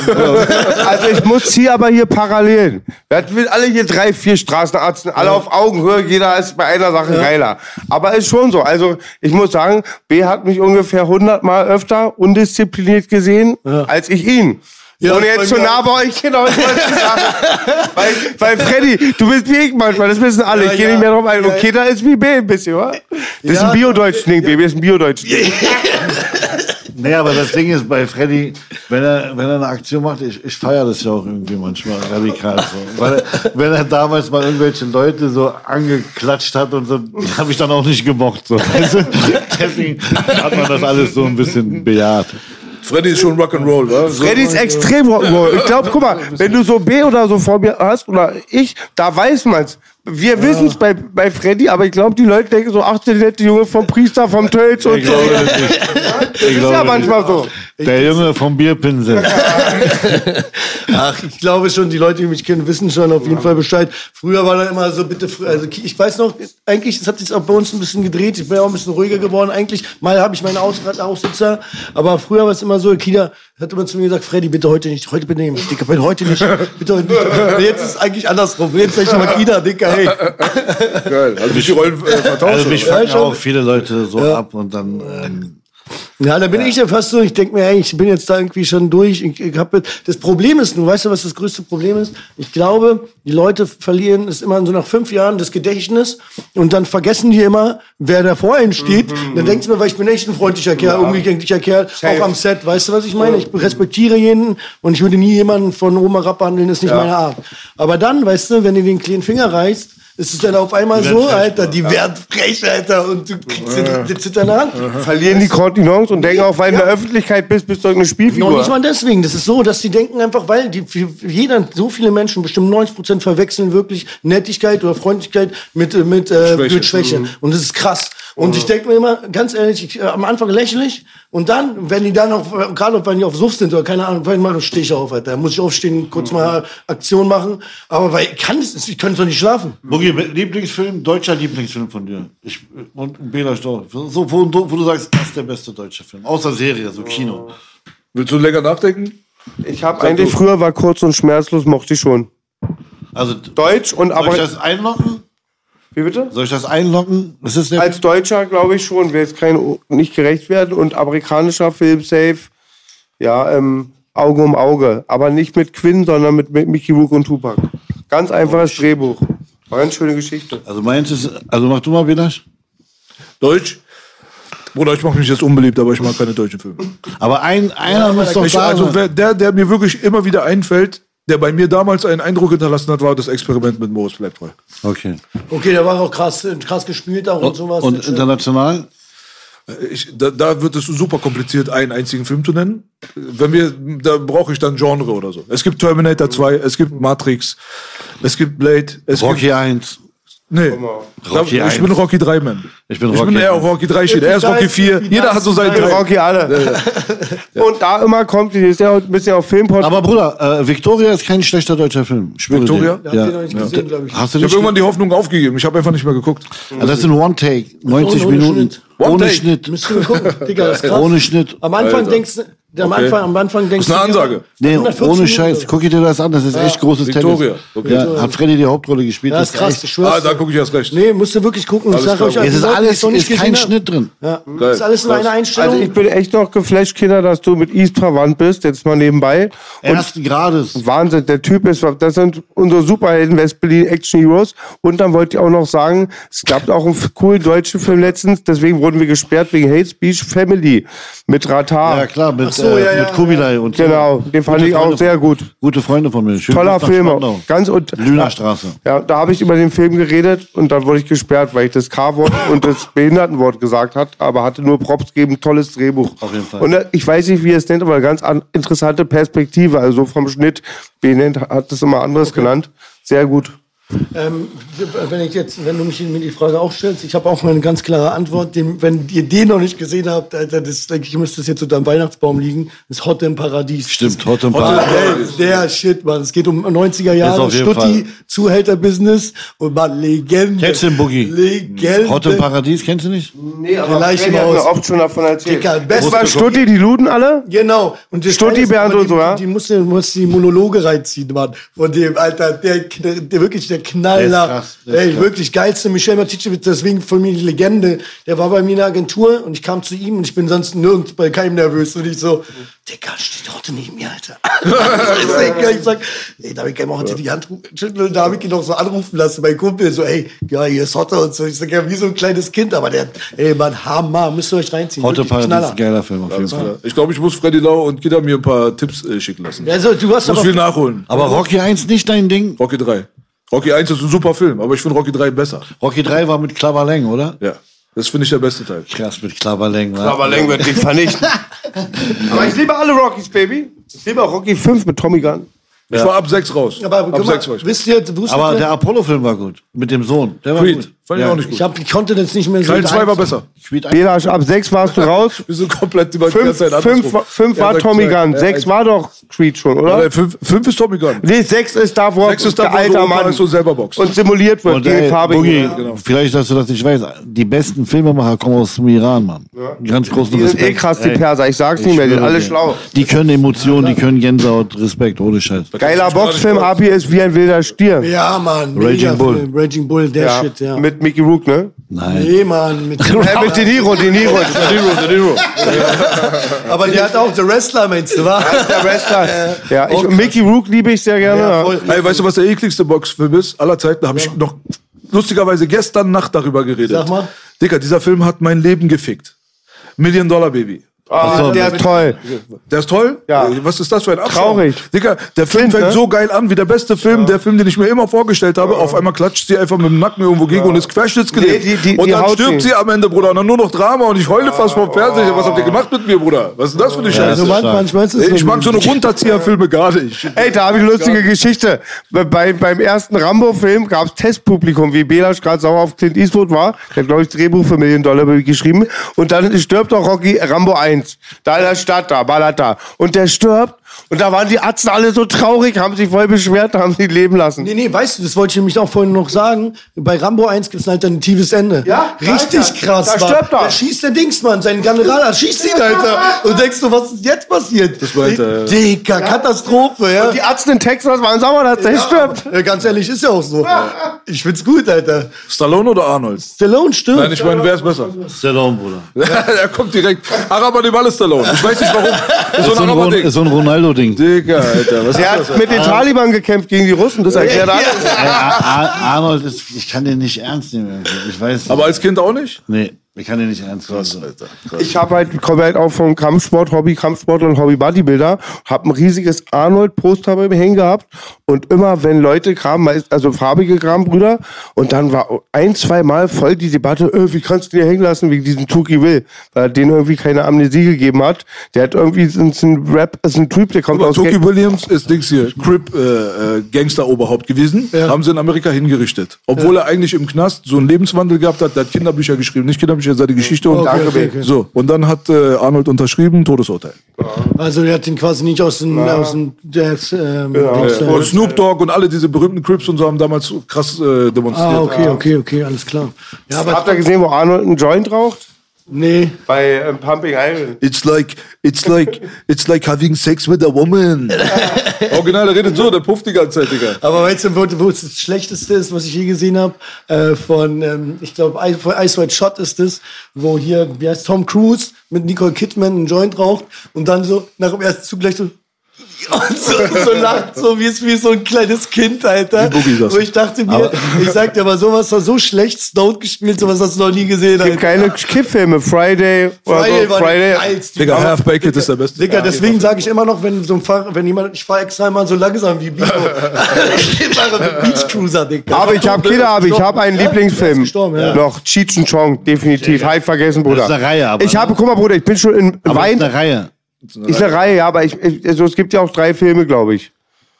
Also ich muss hier aber hier Parallelen. Wir hatten alle hier drei, vier Straßenärzte, alle auf Augenhöhe, jeder ist bei einer Sache geiler. Aber ist schon so. Also ich muss sagen, B hat mich ungefähr 100 Mal öfter undiszipliniert gesehen, als ich ihn. Ja, Und bei jetzt zu nah bei euch, genau, ich wollte sagen. weil, weil Freddy, du bist wie ich manchmal, das wissen alle. Ja, ich gehe ja. nicht mehr drauf ein. Ja. Keda ist wie B ein bisschen, oder? Das ist ein Biodeutsch-Ding, B, das ist ein Biodeutsch-Ding. Nee, aber das Ding ist bei Freddy, wenn er, wenn er eine Aktion macht, ich, ich feiere das ja auch irgendwie manchmal radikal so. Weil, wenn er damals mal irgendwelche Leute so angeklatscht hat und so, habe ich dann auch nicht gemocht. So. Deswegen hat man das alles so ein bisschen bejaht. Freddy ist schon Rock'n'Roll, wa? So, Freddy ist extrem Rock'n'Roll. Ich glaube, guck mal, wenn du so B oder so vor mir hast oder ich, da weiß man's. Wir wissen's bei, bei Freddy, aber ich glaube, die Leute denken so, ach, der nette Junge vom Priester, vom Tölz und Ich so. glaube das nicht. Das ist ja manchmal so. Der Junge vom Bierpinsel. Ach, ich glaube schon, die Leute, die mich kennen, wissen schon auf jeden Fall Bescheid. Früher war da immer so, bitte, also ich weiß noch, eigentlich, es hat sich auch bei uns ein bisschen gedreht. Ich bin ja auch ein bisschen ruhiger geworden. Eigentlich, mal habe ich meinen Aus Aussitzer, aber früher war es immer so, Kida hat immer zu mir gesagt, Freddy, bitte heute nicht, heute bitte nicht, Dicker, bitte heute nicht, bitte heute nicht. Und jetzt ist es eigentlich andersrum. Jetzt sag ich mal, Kida, Dicker, hey. Geil. Also mich die Rollen äh, vertauscht. Also mich fangen schon. auch viele Leute so ab und dann. Ähm, Ja, da bin ich ja fast so, ich denke mir, ey, ich bin jetzt da irgendwie schon durch. Ich, ich hab, das Problem ist, du weißt du, was das größte Problem ist? Ich glaube, die Leute verlieren es immer so nach fünf Jahren das Gedächtnis und dann vergessen die immer, wer da vor ihnen steht. Dann denkst du mir, weil ich bin echt ein freundlicher Kerl, umgänglicher Kerl, auch am Set. Weißt du, was ich meine? Ich respektiere jeden und ich würde nie jemanden von oben herab behandeln, das ist nicht meine Art. Aber dann, weißt du, wenn du den kleinen Finger reißt, ist es dann auf einmal so, Alter, die werden frech, Alter, und du kriegst den, den zitternde Hand. Verlieren die Kontinence und denken auch, weil du in der Öffentlichkeit bist, bist du irgendeine Noch Spielfigur. nicht mal deswegen. Das ist so, dass die denken einfach, weil die, jeder, so viele Menschen, bestimmt 90 Prozent verwechseln wirklich Nettigkeit oder Freundlichkeit mit, mit, äh, Schwäche. mit Schwäche. Und das ist krass. Und ich denke mir immer, ganz ehrlich, ich, äh, am Anfang lächle ich und dann, wenn die dann auch, gerade wenn die auf Suff sind oder keine Ahnung, wenn mal stehe ich auf, Alter. Muss ich aufstehen, kurz mal Aktion machen. Aber weil ich kann es, ich kann doch nicht schlafen. Boogie, Lieblingsfilm, deutscher Lieblingsfilm von dir. Ich, und Bela Storch. So, wo, wo du sagst, das ist der beste deutsche Film. Außer Serie, so Kino. Willst du länger nachdenken? Ich habe eigentlich früher war kurz und schmerzlos, mochte ich schon. Also, Deutsch und soll aber. ich das einloggen? Wie bitte? Soll ich das einloggen? Das ist der Als Deutscher glaube ich schon, will jetzt kein nicht gerecht werden und amerikanischer Film safe, ja, ähm, Auge um Auge, aber nicht mit Quinn, sondern mit, mit Mickey Rook und Tupac. Ganz einfaches Drehbuch. War ganz schöne Geschichte. Also meins ist, also mach du mal wieder. Deutsch? Bruder, ich mache mich jetzt unbeliebt, aber ich mag keine deutschen Filme. Aber ein, einer muss doch Ich, da also wer, der, der mir wirklich immer wieder einfällt, der bei mir damals einen Eindruck hinterlassen hat, war das Experiment mit Moritz bleibt treu. Okay. Okay, der war auch krass, krass gespielt auch und, sowas. Und international? Ich, da, da wird es super kompliziert, einen einzigen Film zu nennen. Wenn wir, da brauche ich dann Genre oder so. Es gibt Terminator 2, es gibt Matrix, es gibt Blade, es Rocky gibt, 1. nee, Rocky ich 1. bin Rocky 3 Man. Ich bin ich Rocky bin eher 1. auf Rocky 3 steht. Er ist Rocky Rocky 3, 4. Rocky Jeder hat so seinen Ich bin Teil. Rocky alle. Und da immer kommt, die ist ja ein bisschen auf Filmport. Aber Bruder, äh, Victoria ist kein schlechter deutscher Film. Ich Victoria? dir. Habt ihr noch Ja. nicht gesehen, ich. Hast du Ich nicht? habe irgendwann die Hoffnung aufgegeben. Ich habe einfach nicht mehr geguckt. Also das sind One-Take. 90 Ohne- ohne Minuten. Schnitt. One Ohne Take. Schnitt. Müsst ihr gucken. Digga, das ist krass. Ohne Schnitt. Am Anfang Alter. denkst du, am Okay. Anfang, am Anfang denkst Das ist eine du Ansage. Nee, 140 ohne. Scheiß. Guck dir das an. Das ist echt großes Victoria. Tennis. Okay. Ja, hat Freddy die Hauptrolle gespielt. Ja, ist krass, ich schwör's. Ah, da gucke ich erst recht. Nee, musst du wirklich gucken. Ich Alles sag klar. euch, Es ist alles, ist kein. Schnitt drin. Ja, Geil. ist alles in einer Einstellung. also ich bin echt noch geflasht, Kinder, dass du mit East verwandt bist, jetzt mal nebenbei. Und Ersten Grades. Wahnsinn, der Typ ist, das sind unsere Superhelden West-Berlin Action Heroes. Und dann wollte ich auch noch sagen, es gab auch einen coolen deutschen Film letztens, deswegen wurden wir gesperrt wegen Hate Speech Family mit Ratar. Ja, klar, mit, so, äh, ja, ja, mit Kubilai und so. Genau, den fand Gute ich auch Freunde sehr von- gut. Gute Freunde von mir. Schönen Toller Film, Spandau. ganz und Lünerstraße. Ja, da habe ich über den Film geredet und dann wurde ich gesperrt, weil ich das K-Wort und das Behindertenwort gesagt hat, aber hatte nur Props gegeben, tolles Drehbuch. Auf jeden Fall. Und äh, ich weiß nicht, wie ihr es nennt, aber eine ganz an, interessante Perspektive, also vom Schnitt. Behindert hat es immer anderes genannt. Sehr gut. Ähm, wenn ich jetzt, wenn du mich mir die Frage auch stellst, ich habe auch mal eine ganz klare Antwort. Den, wenn ihr den noch nicht gesehen habt, Alter, das denke ich, müsste es jetzt unter dem Weihnachtsbaum liegen. Das ist Hot im Paradies. Stimmt, Hot im Paradies. der Shit, Mann. Es geht um 90er Ist Jahre, Stutti. Zuhälterbusiness und man Legende. Kennst du den Boogie? Legende. Hot im Paradies, kennst du nicht? Nee, aber hat Maus. mir oft schon davon erzählt. Digga, das war Stutti, die luden alle? Genau. Und das Stutti, Bernd und so, die, ja? Die, die musste, musste die Monologe reinziehen, Mann. Von dem, Alter, der, der, der wirklich der Knaller. Der ist krass, der ist Ey, wirklich geilste Michel Maticevic, deswegen von mir die Legende. Der war bei mir in der Agentur und ich kam zu ihm und ich bin sonst nirgends bei keinem nervös. Und ich so, Digga, steht heute neben mir, Alter. ich, ich sag, ey, darf ich gerne mal heute die Hand schütteln? Und da habe ich ihn noch so anrufen lassen, mein Kumpel, so, ey, ja, hier ist Hotte und so. Ich sag, ja, wie so ein kleines Kind, aber der, ey, Mann, Hammer, müsst ihr euch reinziehen. Hot im Wirklich Paradies ein geiler Film auf jeden Fall. Ich glaube, ich muss Freddy Lau und Kida mir ein paar Tipps äh, schicken lassen. Also, du hast muss aber viel nachholen. Aber Rocky 1 nicht dein Ding? Rocky 3. Rocky 1 ist ein super Film, aber ich finde Rocky 3 besser. Rocky 3 war mit Klavaleng, oder? Ja. Das finde ich der beste Teil. Krass, mit Klavaleng. wa? Aber Leng wird dich vernichten. aber ich liebe alle Rockies, Baby. Ich liebe auch Rocky 5 mit Tommy Gunn. Ich war ab sechs raus. Aber ab mal, sechs war ich. wisst ihr, Aber der Apollo-Film war gut. Mit dem Sohn. Der war Creed, gut. Fand ich auch nicht gut. ich, hab, ich konnte das nicht mehr so Teil 2 war besser. Belasch, ab sechs warst du raus. Wir sind komplett über die Fünf, ganze Zeit fünf, andersrum. fünf Er war sagt Tommy. Ja, Sechs war doch Creed schon, oder? Nein, fünf, fünf ist Tommy Gunn. Nee, sechs ist da, wo Sechs ist da, alter so Mann ist und selber boxt. und simuliert wird, Und die ey, farbigen. Boogie, genau. vielleicht, dass du das nicht weißt, die besten Filmemacher kommen aus dem Iran, Mann. Ganz großen Die sind Respekt. eh krass, die Perser. Ich sag's ich nicht mehr, die sind alle schlau. Die können Emotionen, die können Gänsehaut, Respekt, ohne Scheiß. Geiler Boxfilm, Abi ist wie ein wilder Stier. Ja, Mann. Raging Bull. Film. Raging Bull, der Ja, Shit, ja. Mit Mickey Rook, ne? Nein. nee, Mann. Mit Äh, mit De Niro, De Niro. De Niro, Aber der hat auch The Wrestler, meinst du, wa? Der Wrestler. Ja, ich, Mickey Rook liebe ich sehr gerne. Ja, voll. Ey, weißt du, was der ekligste Boxfilm ist? Aller Zeiten habe ich noch lustigerweise gestern Nacht darüber geredet. Sag mal. Dicker, dieser Film hat mein Leben gefickt. Million Dollar Baby. Ah, der ist toll. Der ist toll? Ja. Was ist das für ein Abschaum? Traurig. Dicker, der Film Kind, fängt ne? so geil an, wie der beste Film, der Film, den ich mir immer vorgestellt habe. Auf einmal klatscht sie einfach mit dem Nacken irgendwo gegen und ist querschnittsgelähmt. Nee, die- die- und die dann stirbt sie am Ende, Bruder. Und dann nur noch Drama und ich heule fast vom Fernseher. Was habt ihr gemacht mit mir, Bruder? Was ist denn das für eine Scheiße? Also manchmal, ist es ich mag so eine Runterzieherfilme gar nicht. Ey, da habe ich eine lustige Geschichte. Bei, beim ersten Rambo-Film gab es Testpublikum, wie Belasch gerade sauer auf Clint Eastwood war. Der hat, glaube ich, Drehbuch für Million Dollar geschrieben. Und dann stirbt auch Rocky Rambo 1. Da in der Stadt da, ballert da. Und der stirbt. Und da waren die Ärzte alle so traurig, haben sich voll beschwert, haben sie leben lassen. Nee, nee, weißt du, das wollte ich nämlich auch vorhin noch sagen. Bei Rambo 1 gibt es ein alternatives Ende. Ja, Richtig Alter, krass. da Mann. stirbt er. Da schießt der Dingsmann, sein General, da schießt ihn, Alter. Und denkst du, was ist jetzt passiert? Das meinte, ja. Dicker, Katastrophe, ja. Und die Ärzte in Texas waren sauer, dass der stirbt. Ja, ganz ehrlich, ist ja auch so. Ich find's gut, Alter. Stallone oder Arnold? Stallone stirbt. Nein, ich meine, wer ist besser? Stallone, Bruder. er kommt direkt. Araber dem alles Stallone. Ich weiß nicht warum. So ein Araber-Ding. so ein Ronaldo-Ding. Digga, Alter. Was Der ist das? hat mit den Taliban gekämpft gegen die Russen, das erklärt alles. Ey, Ar Ar Arnold ist, ich kann den nicht ernst nehmen. Ich weiß nicht. Aber als Kind auch nicht? nee, ich kann den nicht ernst nehmen. Alter. Ich habe halt, komme halt auch vom Kampfsport, Hobby Kampfsportler und Hobby Bodybuilder, habe ein riesiges Arnold-Poster bei mir hängen gehabt und immer, wenn Leute kamen, also farbige Krambrüder, und dann war ein, zwei Mal voll die Debatte, äh, wie kannst du den hängen lassen wegen diesem Tuki Will, weil er denen irgendwie keine Amnesie gegeben hat. Der hat irgendwie, ist ein Rap, ist ein Typ, der kommt Aber aus Toki Williams ist Dings hier, Crip äh, äh, Gangster-Oberhaupt gewesen, haben sie in Amerika hingerichtet. Obwohl er eigentlich im Knast so einen Lebenswandel gehabt hat, der hat Kinderbücher geschrieben, nicht Kinderbücher, seine Geschichte und Okay, okay, okay. so. Und dann hat äh, Arnold unterschrieben, Todesurteil. Also, der hat ihn quasi nicht aus dem, aus dem, der, ähm, Dings, äh, Und Snoop Dogg und alle diese berühmten Crips und so haben damals so krass äh, demonstriert. Ah, okay, okay, okay, alles klar. Ja, aber Habt ihr gesehen, wo Arnold einen Joint raucht? Nee. Bei ähm, Pumping Iron. It's like, it's like, it's like having sex with a woman. Original, der redet so, der pufft die ganze Zeit, Digga. Aber weißt du, wo, wo es das Schlechteste ist, was ich je gesehen habe? Äh, von, ähm, ich glaube, von Ice White Shot ist es, wo hier, wie heißt Tom Cruise mit Nicole Kidman einen Joint raucht und dann so nach dem ersten Zug gleich so. Und so, so lacht, so wie, es- wie so ein kleines Kind, Alter. Das. Wo ich dachte mir, ich sag dir aber, sowas war so schlecht Stoned gespielt, sowas hast du noch nie gesehen, Es gibt Alter. keine Kiffilme, Friday, oder Friday so, war Friday. der geilste. Digga, Half Baked ist der beste. Digga, deswegen sage ich immer noch, wenn so ein Fahrer, wenn jemand, ich fahre extra immer so langsam wie Bibo. ich fahre mit Beach Cruiser, Digga. Aber ich habe Kinder, aber ich habe einen Ja, Lieblingsfilm. ja. Noch Cheech and Chong, definitiv. High vergessen, Bruder. Das ist eine Reihe, aber- Ich habe, guck mal, Bruder, ich bin schon in Aber Wein. ist eine Reihe. Ist eine Reihe, ja, aber ich, ich, also es gibt ja auch drei Filme, glaube ich.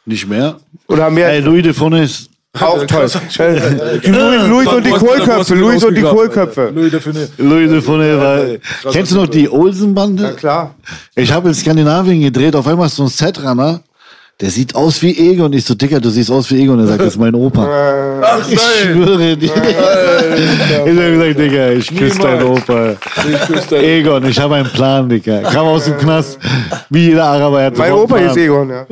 Nicht mehr. Oder mehr. Ey, Louis de Funès. auch toll. Äh, Louis, Louis und die Kohlköpfe, Louis und die Kohlköpfe. Louis de Funès. Louis de Funès war. Kennst du noch die Olsen-Bande? Klar. Ich habe in Skandinavien gedreht, auf einmal ist so ein Setrunner, der sieht aus wie Egon. Und ich so, Dicker, du siehst aus wie Egon. Er sagt, das ist mein Opa. Ach Ich schwöre dir. Ich hab gesagt, Digga, ich küsse deinen Opa. Ich küsse deinen- Egon, ich habe einen Plan, Digga. Kam aus dem Knast, wie jeder Araber. Er hat Mein Opa ist. Egon, ja.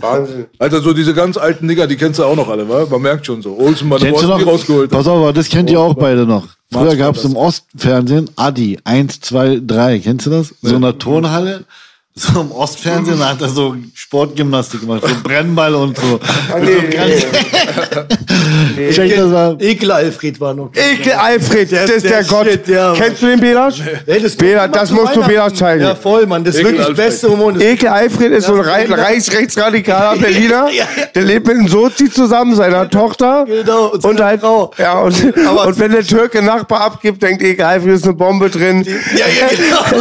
Wahnsinn. Alter, so diese ganz alten Digger, die kennst du auch noch alle, wa? Man merkt schon so. Olsen, man, Kennst du noch? rausgeholt. Pass auf, aber das kennt ihr auch beide noch. Früher gab es im Ostfernsehen Adi 1, 2, 3. Kennst du das? So eine Turnhalle. So im Ostfernsehen da hat er so Sportgymnastik gemacht, so Brennball und so. Mit so ganz- Check das mal. Ekel Alfred war noch. Ekel Alfred, Der das ist der, der Gott. Shit, ja. Kennst du den Belasch? Ey, das Bela, das musst du. Belasch zeigen. Ja, voll, Mann. Das ist wirklich das beste Humor. Ekel Alfred ist so ein Rei- reichsrechtsradikaler Berliner. Der lebt mit einem Sozi zusammen, seiner Tochter. Genau, und Und halt Frau. Ja, und, und wenn der Türke Nachbar abgibt, denkt Ekel Alfred ist eine Bombe drin. Ja, ja,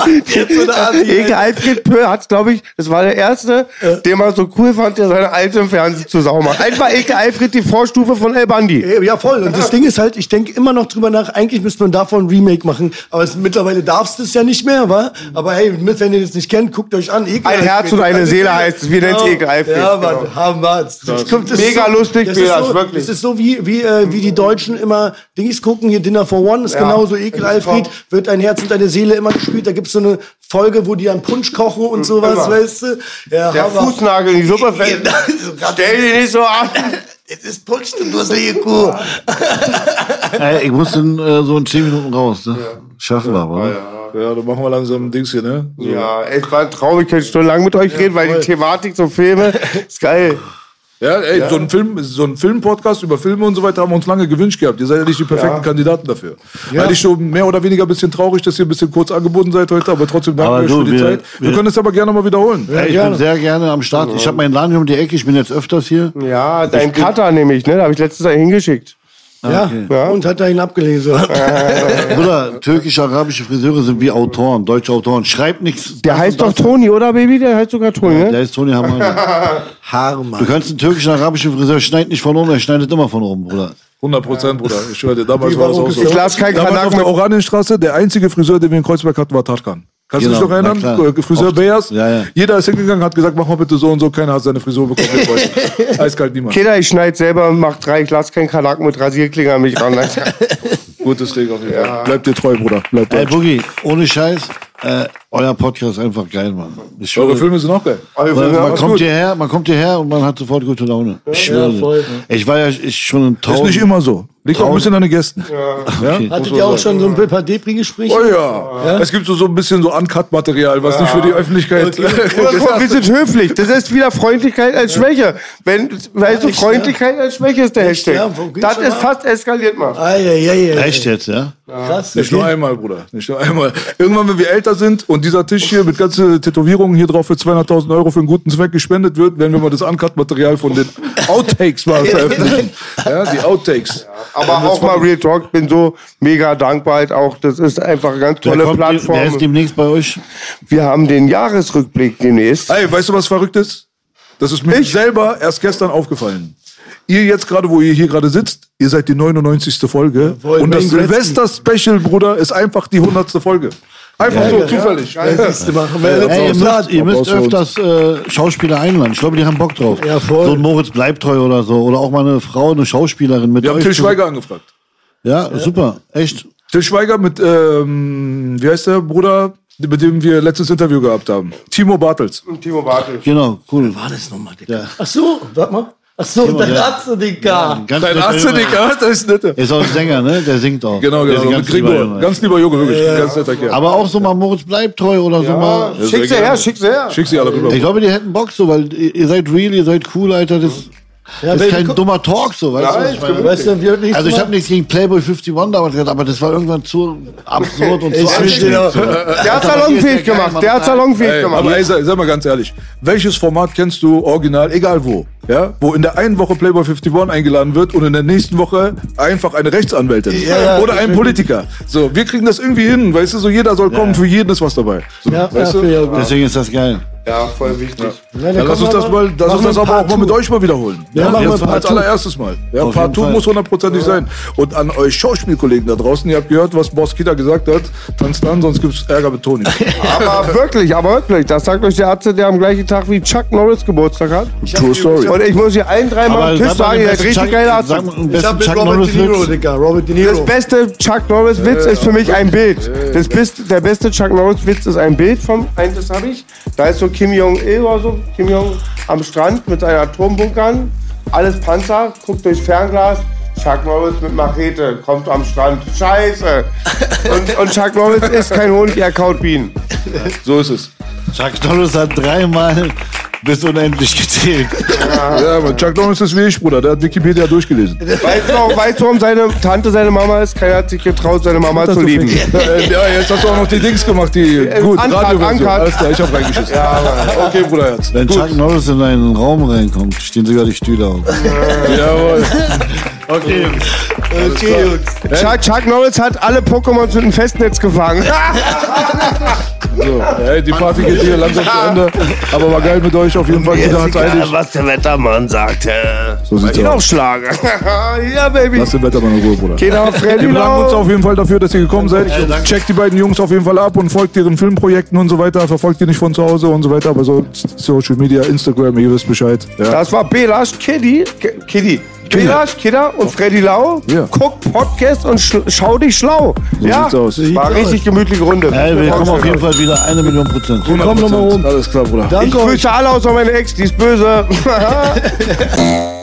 genau. Ekel Alfred Joel hat, glaube ich, das war der erste, den man so cool fand, der seine alte im Fernsehen zu sauber macht. Einfach Ekel Alfred, die Vorstufe von El Bandi. Ja, voll. Und das Ding ist halt, ich denke immer noch drüber nach, eigentlich müsste man davon ein Remake machen. Aber es, mittlerweile darfst du es ja nicht mehr, wa? Aber hey, mit- wenn ihr das nicht kennt, guckt euch an. Ekel Ein Herz und eine Seele heißt es. Wir nennen es Ekel Alfred. Ja, Genau. Mann, Hammer. Das kommt- das Mega so, lustig, das ist so, wirklich. Das ist so wie, wie, äh, wie die Deutschen immer Dings gucken, hier Dinner for One ist Ja. genauso Ekel Alfred, wird ein Herz und eine Seele immer gespielt. Da gibt's so eine Folge, wo die dann Punsch kochen und sowas, Immer. weißt du? Ja, Der Hammer. Fußnagel in die Suppe fällt. Stell dich nicht so an. Es ist Punsch, du dusselige Kuh. Ey, ich muss in, äh, so in 10 Minuten raus. Ne? Schaffen wir, oder? Ja, dann machen wir langsam ein Dings hier, ne? So. Ja, es war Traum, ich könnte stundenlang mit euch reden, weil die Thematik so Filme ist geil. Ja, ey, so ein Film, so ein Filmpodcast über Filme und so weiter haben wir uns lange gewünscht gehabt. Ihr seid ja nicht die perfekten Kandidaten dafür. Eigentlich schon mehr oder weniger ein bisschen traurig, dass ihr ein bisschen kurz angebunden seid heute, aber trotzdem danke euch für die wir- Zeit. Wir, wir- können es aber gerne mal wiederholen. Ey, ich bin sehr gerne am Start. Ich habe meinen Laden hier um die Ecke. Ich bin jetzt öfters hier. Ja, dein Cutter nämlich, ne? Da habe ich letztes Jahr hingeschickt. Ja, Ja. und hat er ihn abgelesen. Bruder, türkisch-arabische Friseure sind wie Autoren, deutsche Autoren. Schreib nichts. Der heißt doch Toni, oder Baby? Der heißt sogar Toni, ne? Der ist Toni Hamani. Harmer. Du kannst einen türkischen-arabischen Friseur schneidet nicht von oben, er schneidet immer von oben, Bruder. 100 Prozent, Bruder. Ich schwöre dir, damals war das auch so. Ich lasse keinen Kanak auf der. Oranienstraße, der einzige Friseur, den wir in Kreuzberg hatten, war Tarkan. Kannst Genau, du dich noch erinnern? Äh, Friseur Oft. Beas. Ja, ja. Jeder ist hingegangen, hat gesagt, mach mal bitte so und so. Keiner hat seine Frisur bekommen. Eiskalt niemand. Kinder, ich schneide selber und mach drei. Ich lasse keinen Kanak mit Rasierklinger an mich ran. Gutes Ding auf jeden Fall. Bleib dir treu, Bruder. Bleib Ey, treu. Boogie, ohne Scheiß, äh, euer Podcast ist einfach geil, Mann. Ich Eure Filme sind auch geil. man, man mach's kommt gut. hierher, man kommt hierher und man hat sofort gute Laune. Ich schwöre. ja, voll. ich war ja ich schon ein Ist Tausend. nicht immer so. Liegt auch ein bisschen an den Gästen. Ja. Hattet ihr auch schon so ein paar Depri-Gespräche? Oh ja. Es gibt so, so ein bisschen so Uncut-Material, was nicht für die Öffentlichkeit. Oder guck, wir sind höflich. Das ist wieder Freundlichkeit als Schwäche. Wenn, weißt du, Freundlichkeit als Schwäche ist der Hashtag. Ja, das ist mal? fast eskaliert mal. Eieiei. Echt jetzt, ja? Krass. Nicht nur einmal, Bruder. Nicht nur einmal. Irgendwann, wenn wir älter sind und dieser Tisch hier mit ganzen Tätowierungen hier drauf für 200.000 Euro für einen guten Zweck gespendet wird, werden wir mal das Uncut-Material von den Outtakes mal veröffentlichen. Ja, die Outtakes. Aber auch mal Real Talk, bin so mega dankbar halt auch. Das ist einfach eine ganz Der, tolle kommt, der ist Plattform. demnächst bei euch. Wir haben den Jahresrückblick demnächst. Ey, weißt du, was verrückt ist? Das ist mir selber erst gestern aufgefallen. Ihr jetzt gerade, wo ihr hier gerade sitzt, ihr seid die 99. Folge. Jawohl, und das. Silvester-Special, Bruder, ist einfach die 100. Folge. Einfach so, zufällig. Siehst du, machen wir Ey, ihr müsst, ihr müsst öfters äh, Schauspieler einladen. Ich glaube, die haben Bock drauf. Ja, voll. So ein Moritz Bleibtreu oder so. Oder auch mal eine Frau, eine Schauspielerin mit Wir haben. Till Schweiger angefragt. Ja, super. Echt. Till Schweiger mit, ähm, wie heißt der Bruder, mit dem wir letztes Interview gehabt haben? Timo Bartels. Timo Bartel. Genau, cool. War das nochmal, Digga? Ach so, warte mal. Ach so, du. Ganz Dein netter Arzt, Junge. Digga, das ist nett. Er ist auch ein Sänger, ne? Der singt auch. Genau, Der ist genau. ganz lieber Gregor. Junge. Ganz lieber Junge, wirklich. Ein ganz netter Kerl. Aber auch so mal Moritz Bleibtreu oder so mal. Schick sie her, schick sie her. Schick sie alle rüber. Ich glaube, die hätten Bock so, weil ihr seid real, ihr seid cool, Alter. Das Ja, ist Baby, kein dummer Talk, so, weißt du? was ich meine? Weißt du, Also ich habe nichts gegen Playboy 51 damals gesagt, aber das war irgendwann zu absurd und zu anstrengend. so. Der hat salonfähig ist gemacht. Der hat salonfähig gemacht. aber ey, sei, sei mal ganz ehrlich, welches Format kennst du original, egal wo, ja, wo in der einen Woche Playboy 51 eingeladen wird und in der nächsten Woche einfach eine Rechtsanwältin ja, oder ein Politiker. So, wir kriegen das irgendwie hin, weißt du, so jeder soll kommen, für jeden ist was dabei. So, Ja, ja, weißt du? ja. Deswegen ist das geil. Ja, voll wichtig. Ja, Dann lass uns das mal, lass uns das aber auch mal mit euch mal wiederholen. Ja, machen wir jetzt als allererstes Mal. Ja, Auf Part jeden 2 Fall. muss hundertprozentig sein. Und an euch Schauspielkollegen da draußen, ihr habt gehört, was Boss Kita gesagt hat, tanzt an, sonst gibt's Ärger mit Toni. Aber wirklich, aber wirklich. Das sagt euch der Arzt, der am gleichen Tag wie Chuck Norris Geburtstag hat. True Story. Und ich muss hier ein, dreimal Tschüss sagen, ihr seid richtig mal, einen Ich hab mit Chuck Robert Norris De Niro. Digga. Robert De Das Niro. beste Chuck Norris Witz ist für mich ein Bild. Das best, der beste Chuck Norris Witz ist ein Bild vom, ein, das habe ich. Da ist so Kim Jong-il oder so, Kim Jong am Strand mit seinen Atombunkern. Alles Panzer, guckt durchs Fernglas. Chuck Norris mit Machete kommt am Strand. Scheiße! Und, und Chuck Norris ist kein Honig, er kaut Bienen. So ist es. Chuck Norris hat dreimal bis unendlich gezählt. Ja, aber Chuck Norris ist wie ich, Bruder. Der hat Wikipedia durchgelesen. Weißt du, auch, weißt du, warum seine Tante seine Mama ist? Keiner hat sich getraut, seine Mama zu lieben. Äh, ja, jetzt hast du auch noch die Dings gemacht, die gut, Uncut, Radioversion. uncut. Alles klar, ich hab reingeschissen. okay, Bruderherz. Wenn Gut. Chuck Norris in einen Raum reinkommt, stehen sogar die Stühle auf. Jawohl. Okay. Okay, Jungs. Chuck, Chuck Norris hat alle Pokémons mit dem Festnetz gefangen. So, ey, die Party geht hier langsam zu Ende. Aber war geil mit euch auf jeden Fall. Ist hat's egal, was der Wettermann sagte. So sieht's aus. aufschlagen. ja, Baby. Lass den Wettermann in Ruhe, Bruder. Genau, Freddy Wir bedanken uns auf jeden Fall dafür, dass ihr gekommen seid. Checkt die beiden Jungs auf jeden Fall ab und folgt ihren Filmprojekten und so weiter. Verfolgt die nicht von zu Hause und so weiter. Aber so Social Media, Instagram, ihr wisst Bescheid. Ja. Das war Belasch, Kiddy, K- Belasch, Kidder und Freddy Lau. Ja. Guck Podcast und sch schau dich schlau. So ja, sieht's aus. war richtig gemütliche Runde. Ey, wir kommen auf jeden Fall wieder eine Million Prozent. 100%. Komm noch mal rum. Alles klar, Bruder. Ich Danke euch. grüße alle außer meine Ex, die ist böse.